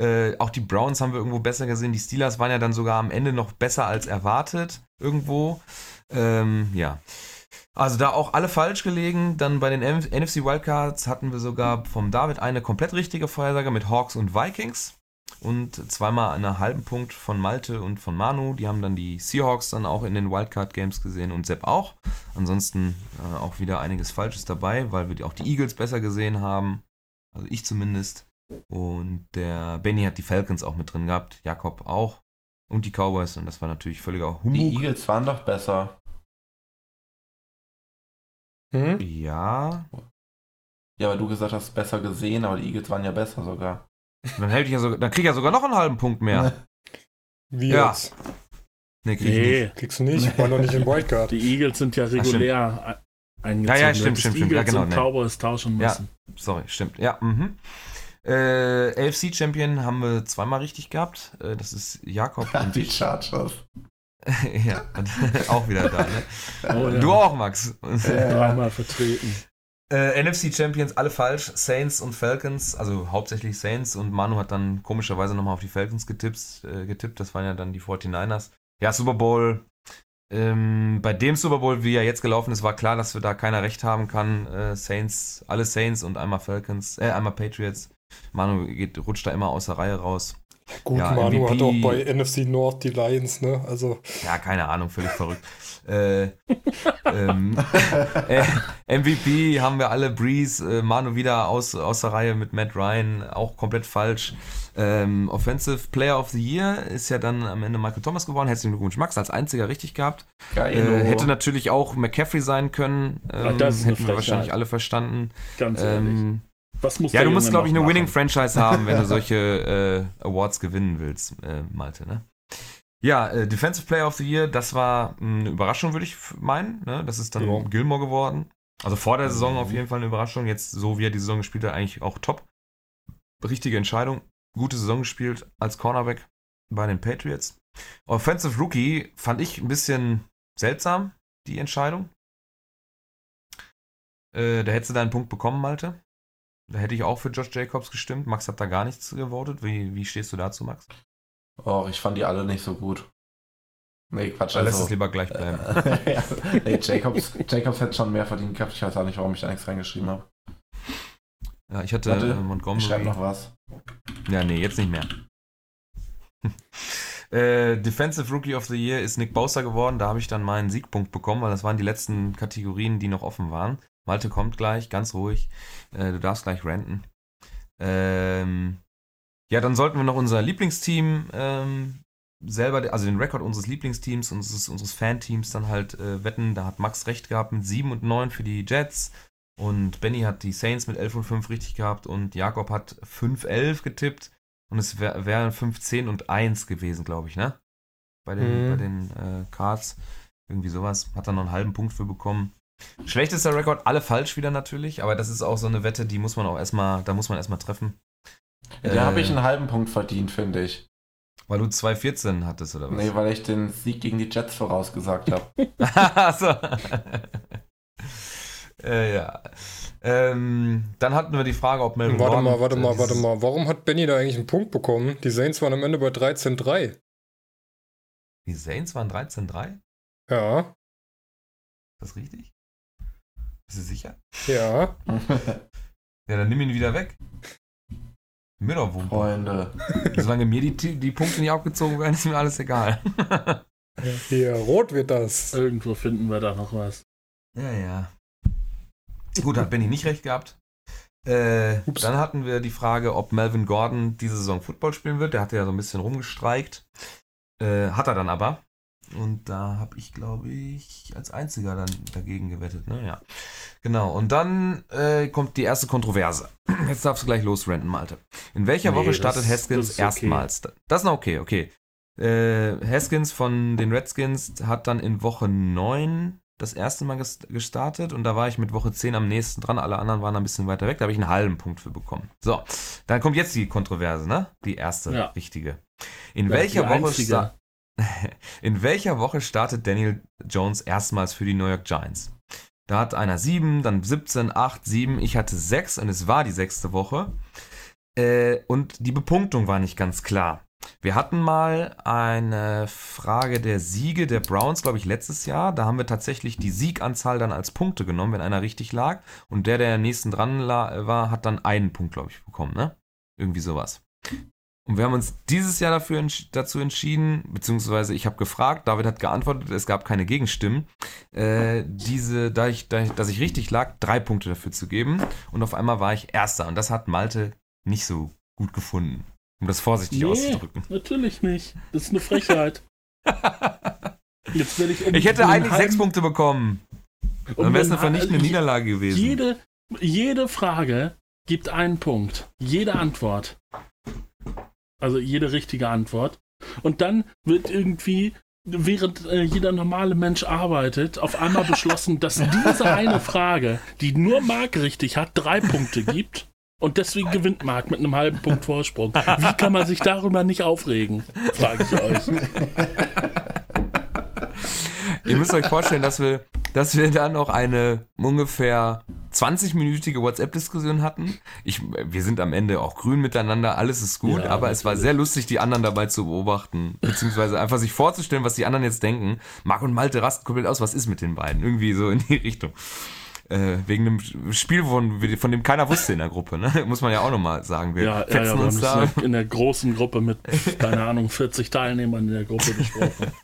Speaker 1: äh, auch die Browns haben wir irgendwo besser gesehen. Die Steelers waren ja dann sogar am Ende noch besser als erwartet irgendwo. Ähm, ja. Also da auch alle falsch gelegen. Dann bei den NFC Wildcards hatten wir sogar vom David eine komplett richtige Vorhersage mit Hawks und Vikings. Und zweimal einen halben Punkt von Malte und von Manu. Die haben dann die Seahawks dann auch in den Wildcard Games gesehen und Sepp auch. Ansonsten äh, auch wieder einiges Falsches dabei, weil wir auch die Eagles besser gesehen haben. Also ich zumindest. Und der Benny hat die Falcons auch mit drin gehabt. Jakob auch. Und die Cowboys. Und das war natürlich völliger Humbug.
Speaker 2: Die Eagles waren doch besser.
Speaker 3: Hm?
Speaker 1: Ja.
Speaker 2: Ja, weil du gesagt hast, besser gesehen, aber die Eagles waren ja besser sogar.
Speaker 1: Dann, ich ja sogar, dann krieg ich ja sogar noch einen halben Punkt mehr. *laughs*
Speaker 3: Wie
Speaker 1: Ja.
Speaker 3: jetzt?
Speaker 1: Nee, krieg ich nicht.
Speaker 4: Nee,
Speaker 3: Kriegst du nicht, war noch nicht im *laughs* Wildcard.
Speaker 4: die Eagles sind ja regulär e- eingezogen.
Speaker 1: Ja, ja, stimmt, stimmt, stimmt. Ja, genau,
Speaker 4: und
Speaker 1: nee.
Speaker 4: Cowboys tauschen
Speaker 1: Ja.
Speaker 4: müssen.
Speaker 1: Sorry, stimmt. Ja, mhm. Äh, AFC-Champion haben wir zweimal richtig gehabt. Äh, das ist Jakob *laughs* und
Speaker 2: die
Speaker 1: ich.
Speaker 2: Chargers. *laughs*
Speaker 1: ja, und *laughs* auch wieder da, ne?
Speaker 4: Oh, ja.
Speaker 1: Du auch, Max.
Speaker 4: Dreimal vertreten.
Speaker 1: Äh, NFC Champions alle falsch. Saints und Falcons, also hauptsächlich Saints und Manu hat dann komischerweise nochmal auf die Falcons getippt, äh, getippt. Das waren ja dann die 49ers. Ja, Super Bowl. Ähm, bei dem Super Bowl, wie er jetzt gelaufen ist, war klar, dass wir da keiner recht haben kann. Äh, Saints, alle Saints und einmal Falcons, äh, einmal Patriots. Manu geht, rutscht da immer aus der Reihe raus.
Speaker 3: Gut,
Speaker 1: Ja,
Speaker 3: Manu
Speaker 1: MVP.
Speaker 3: hat auch bei NFC North die Lions, ne? Also,
Speaker 1: Ja, keine Ahnung, völlig verrückt. *laughs* Äh, ähm, *laughs* äh, MVP haben wir alle, Breeze, äh, Manu wieder aus, aus der Reihe mit Matt Ryan, auch komplett falsch. Ähm, Offensive Player of the Year ist ja dann am Ende Michael Thomas geworden. Herzlichen Glückwunsch, Max, als einziger richtig gehabt.
Speaker 2: Geil.
Speaker 1: Äh, hätte natürlich auch McCaffrey sein können.
Speaker 4: Ja,
Speaker 1: Ähm,
Speaker 4: das ist eine
Speaker 1: hätten wir wahrscheinlich alle verstanden.
Speaker 4: Ganz ehrlich. Was muss
Speaker 1: ja, du musst, glaube ich, eine
Speaker 4: machen?
Speaker 1: Winning-Franchise haben, wenn du *laughs* solche äh, Awards gewinnen willst, äh, Malte, ne? Ja, äh, Defensive Player of the Year, das war mh, eine Überraschung, würde ich meinen. Ne? Das ist dann
Speaker 3: Ja.
Speaker 1: Gilmore geworden. Also vor der Saison auf jeden Fall eine Überraschung. Jetzt, so wie er die Saison gespielt hat, eigentlich auch top. Richtige Entscheidung. Gute Saison gespielt als Cornerback bei den Patriots. Offensive Rookie fand ich ein bisschen seltsam, die Entscheidung. Äh, da hättest du deinen Punkt bekommen, Malte. Da hätte ich auch für Josh Jacobs gestimmt. Max hat da gar nichts gewotet. Wie, wie stehst du dazu, Max?
Speaker 2: Oh, ich fand die alle nicht so gut. Nee, Quatsch.
Speaker 1: Dann
Speaker 2: also,
Speaker 1: es lieber gleich bleiben.
Speaker 2: ja, *laughs* nee, Jacobs, Jacobs hätte schon mehr verdient gehabt. Ich weiß auch nicht, warum ich da nichts reingeschrieben habe.
Speaker 1: Ja, ich hatte
Speaker 2: Warte,
Speaker 1: äh,
Speaker 2: Ich schreibe
Speaker 1: Montgomery.
Speaker 2: noch was.
Speaker 1: Ja, nee, jetzt nicht mehr. *laughs* äh, Defensive Rookie of the Year ist Nick Bosa geworden. Da habe ich dann meinen Siegpunkt bekommen, weil das waren die letzten Kategorien, die noch offen waren. Malte kommt gleich, ganz ruhig. Äh, du darfst gleich ranten. Ähm, ja, dann sollten wir noch unser Lieblingsteam ähm, selber, also den Rekord unseres Lieblingsteams, unseres, unseres Fanteams dann halt äh, wetten. Da hat Max recht gehabt mit 7 und 9 für die Jets. Und Benny hat die Saints mit 11 und 5 richtig gehabt und Jakob hat 5-11 getippt und es wären wär 15 und 1 gewesen, glaube ich, ne? Bei den,
Speaker 3: Mhm.
Speaker 1: bei den äh, Cards. Irgendwie sowas. Hat dann noch einen halben Punkt für bekommen. Schlechtester Rekord, alle falsch wieder natürlich, aber das ist auch so eine Wette, die muss man auch erstmal, da muss man erstmal treffen.
Speaker 2: Da
Speaker 1: Äh,
Speaker 2: habe ich einen halben Punkt verdient, finde ich.
Speaker 1: Weil du 2-14 hattest, oder was?
Speaker 2: Nee, weil ich den Sieg gegen die Jets vorausgesagt habe. *laughs*
Speaker 1: Achso. *laughs* äh, ja. Ähm, dann hatten wir die Frage, ob Melvin
Speaker 3: warte
Speaker 1: Gordon,
Speaker 3: mal, warte
Speaker 1: äh,
Speaker 3: mal, warte mal. Warum hat Benny da eigentlich einen Punkt bekommen? Die Saints waren am Ende bei 13-3.
Speaker 1: Die Saints waren 13-3? Ist
Speaker 3: Ja,
Speaker 1: das richtig? Bist du sicher?
Speaker 3: ja. *laughs*
Speaker 1: Ja, dann nimm ihn wieder weg. Mir doch Wumpe.
Speaker 2: Freunde.
Speaker 1: Solange mir die, die Punkte nicht abgezogen werden, ist mir alles egal. *laughs*
Speaker 3: Hier, rot wird das.
Speaker 4: Irgendwo finden wir da noch was.
Speaker 1: ja, ja. Gut, hat Benny nicht recht gehabt. Äh,
Speaker 3: Ups.
Speaker 1: dann hatten wir die Frage, ob Melvin Gordon diese Saison Football spielen wird. Der hatte ja so ein bisschen rumgestreikt. Äh, hat er dann aber. Und da habe ich, glaube ich, als einziger dann dagegen gewettet. Ne? Ja. Genau. Und dann äh, kommt die erste Kontroverse. *clears throat* Jetzt darfst du gleich losrenten, Malte. In welcher
Speaker 4: Nee,
Speaker 1: Woche startet Haskins
Speaker 4: okay.
Speaker 1: erstmals? Das ist noch okay, okay. Äh, Haskins von den Redskins hat dann in Woche 9 das erste Mal ges- gestartet und da war ich mit Woche 10 am nächsten dran. Alle anderen waren ein bisschen weiter weg. Da habe ich einen halben Punkt für bekommen. So, dann kommt jetzt die Kontroverse, ne? Die erste
Speaker 4: Ja.
Speaker 1: richtige. In
Speaker 4: Ja,
Speaker 1: welcher Woche in welcher Woche startet Daniel Jones erstmals für die New York Giants? Da hat einer 7, dann 17, 8, 7. Ich hatte 6 und es war die sechste Woche. Äh, und die Bepunktung war nicht ganz klar. Wir hatten mal eine Frage der Siege der Browns, glaube ich, letztes Jahr. Da haben wir tatsächlich die Sieganzahl dann als Punkte genommen, wenn einer richtig lag. Und der, der am nächsten dran war, hat dann einen Punkt, glaube ich, bekommen, ne? Irgendwie sowas. Und wir haben uns dieses Jahr dafür entsch dazu entschieden, beziehungsweise ich habe gefragt, David hat geantwortet, es gab keine Gegenstimmen, äh, diese, da ich, da ich, dass ich richtig lag, drei Punkte dafür zu geben. Und auf einmal war ich Erster. Und das hat Malte nicht so gut gefunden. Um das vorsichtig
Speaker 4: Nee.
Speaker 1: auszudrücken.
Speaker 4: Natürlich nicht. Das ist eine Frechheit. *laughs* Jetzt ich um
Speaker 1: Ich hätte eigentlich
Speaker 4: halben-
Speaker 1: sechs Punkte bekommen. Dann wäre es eine
Speaker 4: wenn-
Speaker 1: vernichtende Niederlage gewesen.
Speaker 4: Jede, jede Frage gibt einen Punkt. Jede Antwort. Also jede richtige Antwort. Und dann wird irgendwie, während äh, jeder normale Mensch arbeitet, auf einmal beschlossen, dass *laughs* diese eine Frage, die nur Marc richtig hat, drei Punkte gibt. Und deswegen gewinnt Marc mit einem halben Punkt Vorsprung. Wie kann man sich darüber nicht aufregen? Frage ich euch.
Speaker 1: Ihr müsst euch vorstellen, dass wir, dass wir dann noch eine ungefähr 20-minütige WhatsApp-Diskussion hatten. Ich, wir sind am Ende auch grün miteinander, alles ist gut,
Speaker 4: Ja,
Speaker 1: aber es war
Speaker 4: natürlich.
Speaker 1: sehr lustig, die anderen dabei zu beobachten, beziehungsweise einfach sich vorzustellen, was die anderen jetzt denken. Marc und Malte rasten komplett aus, was ist mit den beiden? Irgendwie so in die Richtung. Äh, wegen einem Spiel, von, von dem keiner wusste in der Gruppe, ne? *laughs* Muss man ja auch nochmal sagen. Wir
Speaker 4: Ja, ja, ja
Speaker 1: uns da.
Speaker 4: in der großen Gruppe mit, keine Ahnung, 40 Teilnehmern in der Gruppe besprochen. *laughs*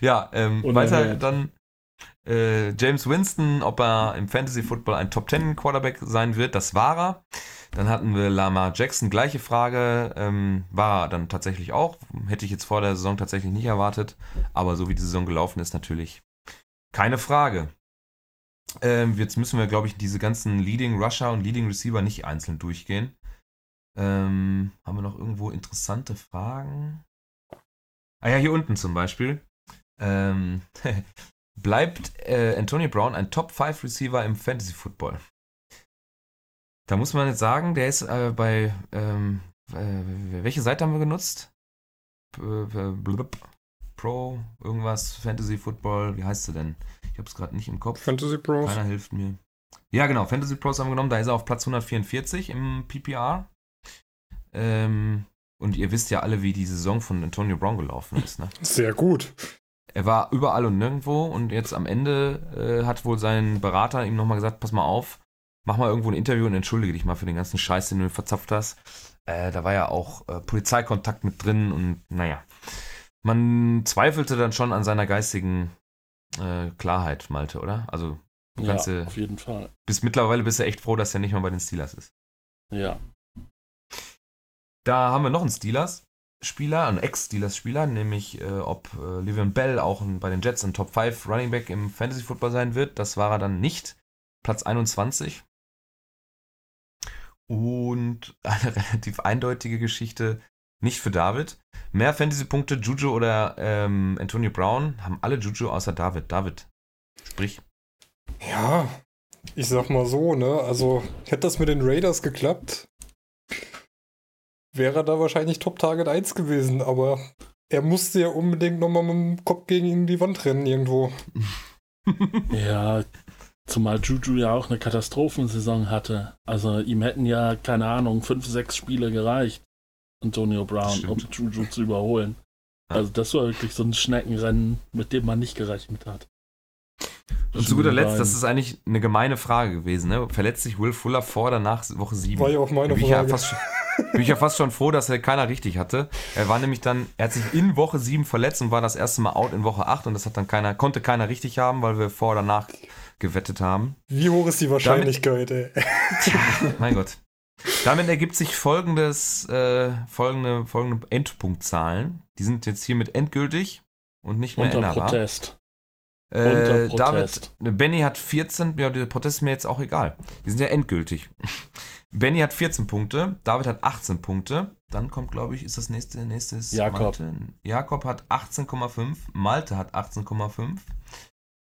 Speaker 1: Ja, ähm, weiter dann äh, James Winston, ob er im Fantasy Football ein Top 10 Quarterback sein wird, das war er. Dann hatten wir Lamar Jackson, gleiche Frage, ähm, war er dann tatsächlich auch. Hätte ich jetzt vor der Saison tatsächlich nicht erwartet, aber so wie die Saison gelaufen ist, natürlich keine Frage. Ähm, jetzt müssen wir, glaube ich, diese ganzen Leading Rusher und Leading Receiver nicht einzeln durchgehen. Ähm, haben wir noch irgendwo interessante Fragen? Ah ja, hier unten zum Beispiel. Ähm, *laughs* bleibt äh, Antonio Brown ein Top 5 Receiver im Fantasy Football? Da muss man jetzt sagen, der ist äh, bei ähm, äh, welche Seite haben wir genutzt? Blub, Pro, irgendwas, Fantasy Football, wie heißt sie denn? Ich habe es gerade nicht im Kopf.
Speaker 3: Fantasy Pros.
Speaker 1: Keiner hilft mir. Ja, genau, Fantasy Pros haben wir genommen, da ist er auf Platz 144 im PPR. Ähm, und ihr wisst ja alle, wie die Saison von Antonio Brown gelaufen ist. Ne?
Speaker 3: Sehr gut.
Speaker 1: Er war überall und nirgendwo und jetzt am Ende äh, hat wohl sein Berater ihm nochmal gesagt, pass mal auf, mach mal irgendwo ein Interview und entschuldige dich mal für den ganzen Scheiß, den du verzapft hast. Äh, da war ja auch äh, Polizeikontakt mit drin und naja. Man zweifelte dann schon an seiner geistigen äh, Klarheit, Malte, oder? Also du
Speaker 4: Ja,
Speaker 1: kannst, äh,
Speaker 4: auf jeden Fall.
Speaker 1: bis mittlerweile bist du echt froh, dass er nicht mehr bei den Steelers ist.
Speaker 4: Ja.
Speaker 1: Da haben wir noch einen Steelers-Spieler, einen Ex-Steelers-Spieler, nämlich äh, ob äh, Le'Veon Bell auch ein, bei den Jets ein Top 5 Running Back im Fantasy Football sein wird. Das war er dann nicht. Platz 21. Und *laughs* eine relativ eindeutige Geschichte, nicht für David. Mehr Fantasy-Punkte, Juju oder ähm, Antonio Brown, haben alle Juju außer David. David, sprich.
Speaker 3: Ja, ich sag mal so, ne? Also, hätte das mit den Raiders geklappt, wäre er da wahrscheinlich Top-Target 1 gewesen, aber er musste ja unbedingt nochmal mit dem Kopf gegen die Wand rennen irgendwo. *laughs*
Speaker 4: Ja, zumal Juju ja auch eine Katastrophensaison hatte. Also ihm hätten ja, keine Ahnung, fünf, sechs Spiele gereicht, Antonio Brown,
Speaker 1: Stimmt.
Speaker 4: um Juju zu überholen. Also das war wirklich so ein Schneckenrennen, mit dem man nicht gerechnet hat.
Speaker 1: Und zu guter Letzt, das ist eigentlich eine gemeine Frage gewesen. Ne? Verletzt sich Will Fuller vor oder nach Woche 7?
Speaker 3: War ja auch meine
Speaker 1: ich, ja
Speaker 3: Frage.
Speaker 1: fast, schon- *laughs* *laughs* bin ich ja fast schon froh, dass er keiner richtig hatte. Er war nämlich dann, er hat sich in Woche 7 verletzt und war das erste Mal out in Woche 8 und das hat dann keiner, konnte keiner richtig haben, weil wir vor oder nach gewettet haben.
Speaker 3: Wie hoch ist die Wahrscheinlichkeit, ey?
Speaker 1: Mein Gott. Damit ergibt sich folgendes, äh, folgende, folgende Endpunktzahlen. Die sind jetzt hiermit endgültig und nicht mehr
Speaker 4: Unter
Speaker 1: änderbar.
Speaker 4: Protest.
Speaker 1: Äh,
Speaker 4: Unter
Speaker 1: David,
Speaker 4: Protest.
Speaker 1: Benny hat 14, ja, der Protest ist mir jetzt auch egal. Die sind ja endgültig. Benny hat 14 Punkte, David hat 18 Punkte. Dann kommt, glaube ich, ist das nächste, nächstes
Speaker 4: Jakob.
Speaker 1: Malte. Jakob hat 18,5, Malte hat 18,5.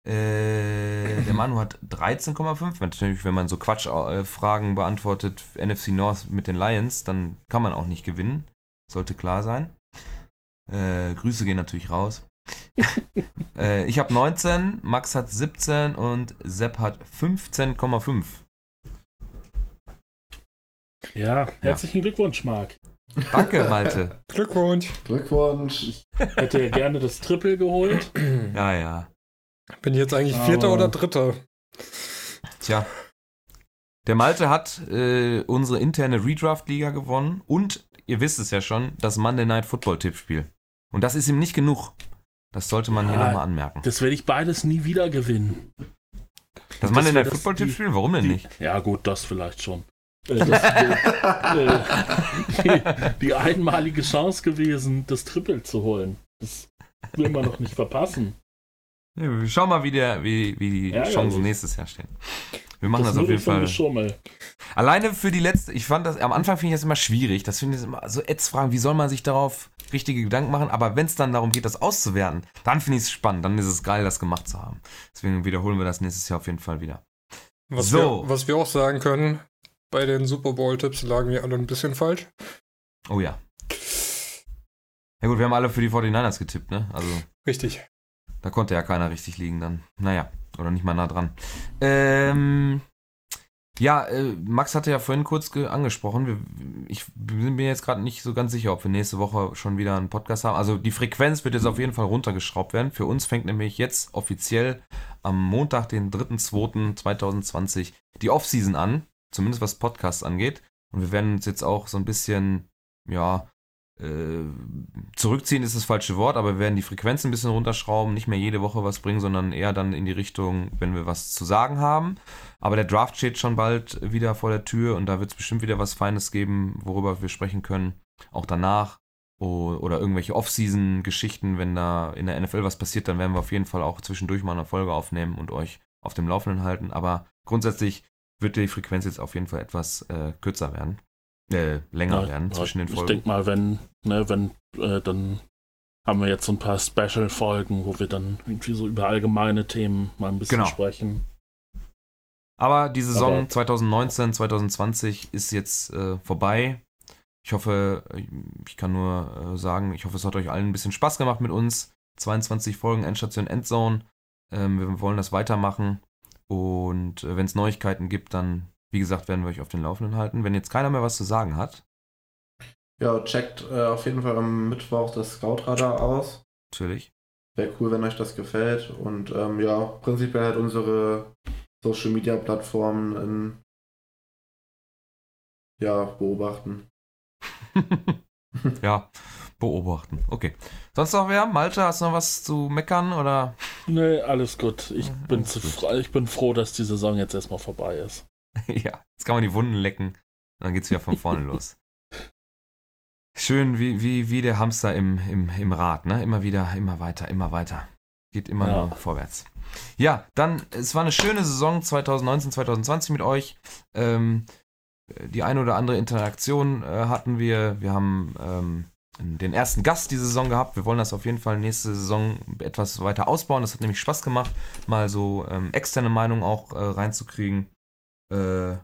Speaker 1: Äh, der Manu hat 13,5. Natürlich, wenn man so Quatschfragen beantwortet, NFC North mit den Lions, dann kann man auch nicht gewinnen. Sollte klar sein. Äh, Grüße gehen natürlich raus. *laughs* äh, ich habe 19, Max hat 17 und Sepp hat 15,5.
Speaker 4: Ja, herzlichen Glückwunsch, Marc.
Speaker 1: Danke, Malte. *laughs*
Speaker 3: Glückwunsch.
Speaker 2: Glückwunsch.
Speaker 4: Hätte er gerne das Triple geholt. *clears throat*
Speaker 1: Ja, ja.
Speaker 3: Bin ich jetzt eigentlich Vierter
Speaker 4: Aber-
Speaker 3: oder Dritter?
Speaker 1: Tja. Der Malte hat äh, unsere interne Redraft-Liga gewonnen und ihr wisst es ja schon, das Monday Night Football-Tippspiel. Und das ist ihm nicht genug. Das sollte man hier
Speaker 4: Ja,
Speaker 1: nochmal anmerken.
Speaker 4: Das werde ich beides nie wieder gewinnen.
Speaker 1: Das
Speaker 4: das
Speaker 1: Monday Night Football-Tippspiel? Warum denn
Speaker 4: Die,
Speaker 1: nicht?
Speaker 4: ja, gut, das vielleicht schon. Äh, Das äh, die, die einmalige Chance gewesen, das Triple zu holen. Das will man noch nicht verpassen.
Speaker 1: Ja, wir schauen mal, wie, der, wie, wie die
Speaker 4: Ja,
Speaker 1: Chancen
Speaker 4: ja.
Speaker 1: nächstes Jahr stehen. Wir machen das,
Speaker 4: das
Speaker 1: auf jeden Fall.
Speaker 4: Geschummel.
Speaker 1: Alleine für die letzte, ich fand das, am Anfang finde ich das immer schwierig. Das finde ich immer so Ätzfragen, wie soll man sich darauf richtige Gedanken machen? Aber wenn es dann darum geht, das auszuwerten, dann finde ich es spannend. Dann ist es geil, das gemacht zu haben. Deswegen wiederholen wir das nächstes Jahr auf jeden Fall wieder.
Speaker 3: Was,
Speaker 1: So.
Speaker 3: wir, was wir auch sagen können, bei den Super Bowl-Tipps lagen wir alle ein bisschen falsch.
Speaker 1: Oh ja. Ja gut, wir haben alle für die 49ers getippt, ne? Also
Speaker 3: Richtig.
Speaker 1: da konnte ja keiner richtig liegen dann. Naja, oder nicht mal nah dran. Ähm, ja, äh, Max hatte ja vorhin kurz ge- angesprochen. Wir, ich bin mir jetzt gerade nicht so ganz sicher, ob wir nächste Woche schon wieder einen Podcast haben. Also die Frequenz wird jetzt auf jeden Fall runtergeschraubt werden. Für uns fängt nämlich jetzt offiziell am Montag, den 3.2.2020, die Offseason an. Zumindest was Podcasts angeht. Und wir werden uns jetzt auch so ein bisschen, ja, äh, zurückziehen ist das falsche Wort, aber wir werden die Frequenz ein bisschen runterschrauben, nicht mehr jede Woche was bringen, sondern eher dann in die Richtung, wenn wir was zu sagen haben. Aber der Draft steht schon bald wieder vor der Tür und da wird es bestimmt wieder was Feines geben, worüber wir sprechen können. Auch danach. Oder irgendwelche Off-Season-Geschichten, wenn da in der NFL was passiert, dann werden wir auf jeden Fall auch zwischendurch mal eine Folge aufnehmen und euch auf dem Laufenden halten. Aber grundsätzlich wird die Frequenz jetzt auf jeden Fall etwas äh, kürzer werden. Äh, länger
Speaker 4: Ja,
Speaker 1: werden
Speaker 4: ja,
Speaker 1: zwischen den
Speaker 4: Ich
Speaker 1: Folgen.
Speaker 4: denke mal, wenn, ne, wenn, äh, dann haben wir jetzt so ein paar Special-Folgen, wo wir dann irgendwie so über allgemeine Themen mal ein bisschen
Speaker 1: Genau.
Speaker 4: sprechen.
Speaker 1: Aber die Saison
Speaker 4: Aber-
Speaker 1: 2019, 2020 ist jetzt äh, vorbei. Ich hoffe, äh, ich kann nur äh, sagen, ich hoffe, es hat euch allen ein bisschen Spaß gemacht mit uns. 22 Folgen Endstation Endzone. Ähm, wir wollen das weitermachen. Und äh, wenn es Neuigkeiten gibt, dann, wie gesagt, werden wir euch auf den Laufenden halten. Wenn jetzt keiner mehr was zu sagen hat,
Speaker 2: Ja, checkt äh, auf jeden Fall am Mittwoch das Scoutradar aus.
Speaker 1: natürlich.
Speaker 2: Wäre cool, wenn euch das gefällt. Und ähm, ja, prinzipiell halt unsere Social Media Plattformen in, ja, beobachten. *laughs* *laughs*
Speaker 1: ja, beobachten. Okay. Sonst noch wer? Malte, hast du noch was zu meckern oder?
Speaker 4: Nee, alles gut. Ich, bin,
Speaker 1: alles
Speaker 4: zu,
Speaker 1: gut.
Speaker 4: ich bin froh, dass die Saison jetzt erstmal vorbei ist. *laughs*
Speaker 1: ja, jetzt kann man die Wunden lecken. Dann geht's wieder von vorne *laughs* los. Schön wie, wie, wie der Hamster im, im, im Rad, ne? Immer wieder, immer weiter, immer weiter. Geht immer
Speaker 4: Ja.
Speaker 1: nur vorwärts. Ja, dann, es war eine schöne Saison 2019, 2020 mit euch. Ähm, die eine oder andere Interaktion äh, hatten wir. Wir haben ähm, den ersten Gast diese Saison gehabt. Wir wollen das auf jeden Fall nächste Saison etwas weiter ausbauen. Das hat nämlich Spaß gemacht, mal so ähm, externe Meinungen auch äh, reinzukriegen. Äh,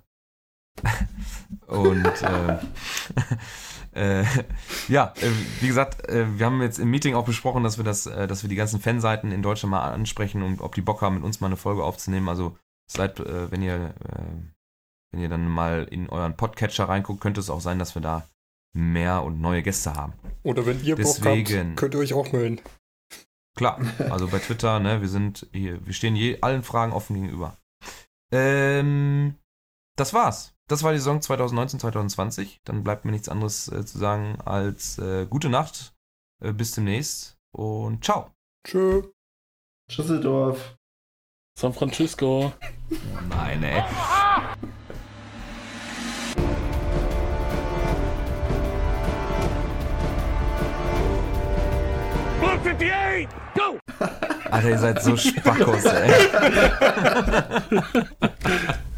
Speaker 1: *laughs* und äh, *laughs* äh, ja, äh, wie gesagt, äh, wir haben jetzt im Meeting auch besprochen, dass wir das, dass wir die ganzen Fanseiten in Deutschland mal ansprechen und ob die Bock haben, mit uns mal eine Folge aufzunehmen. Also seid, wenn ihr, wenn ihr dann mal in euren Podcatcher reinguckt, könnte es auch sein, dass wir da mehr und neue Gäste haben.
Speaker 3: Oder wenn ihr Bock
Speaker 1: Deswegen.
Speaker 3: habt, könnt ihr euch auch melden.
Speaker 1: Klar, *laughs* also bei Twitter, ne, wir sind hier, wir stehen je, allen Fragen offen gegenüber. Ähm, das war's. Das war die Saison 2019, 2020. Dann bleibt mir nichts anderes äh, zu sagen als äh, gute Nacht, äh, bis demnächst und ciao.
Speaker 3: Tschö.
Speaker 2: Schüsseldorf.
Speaker 4: San Francisco.
Speaker 1: Nein, ey. Alter, ihr seid so *laughs* Spackos, ey. *laughs*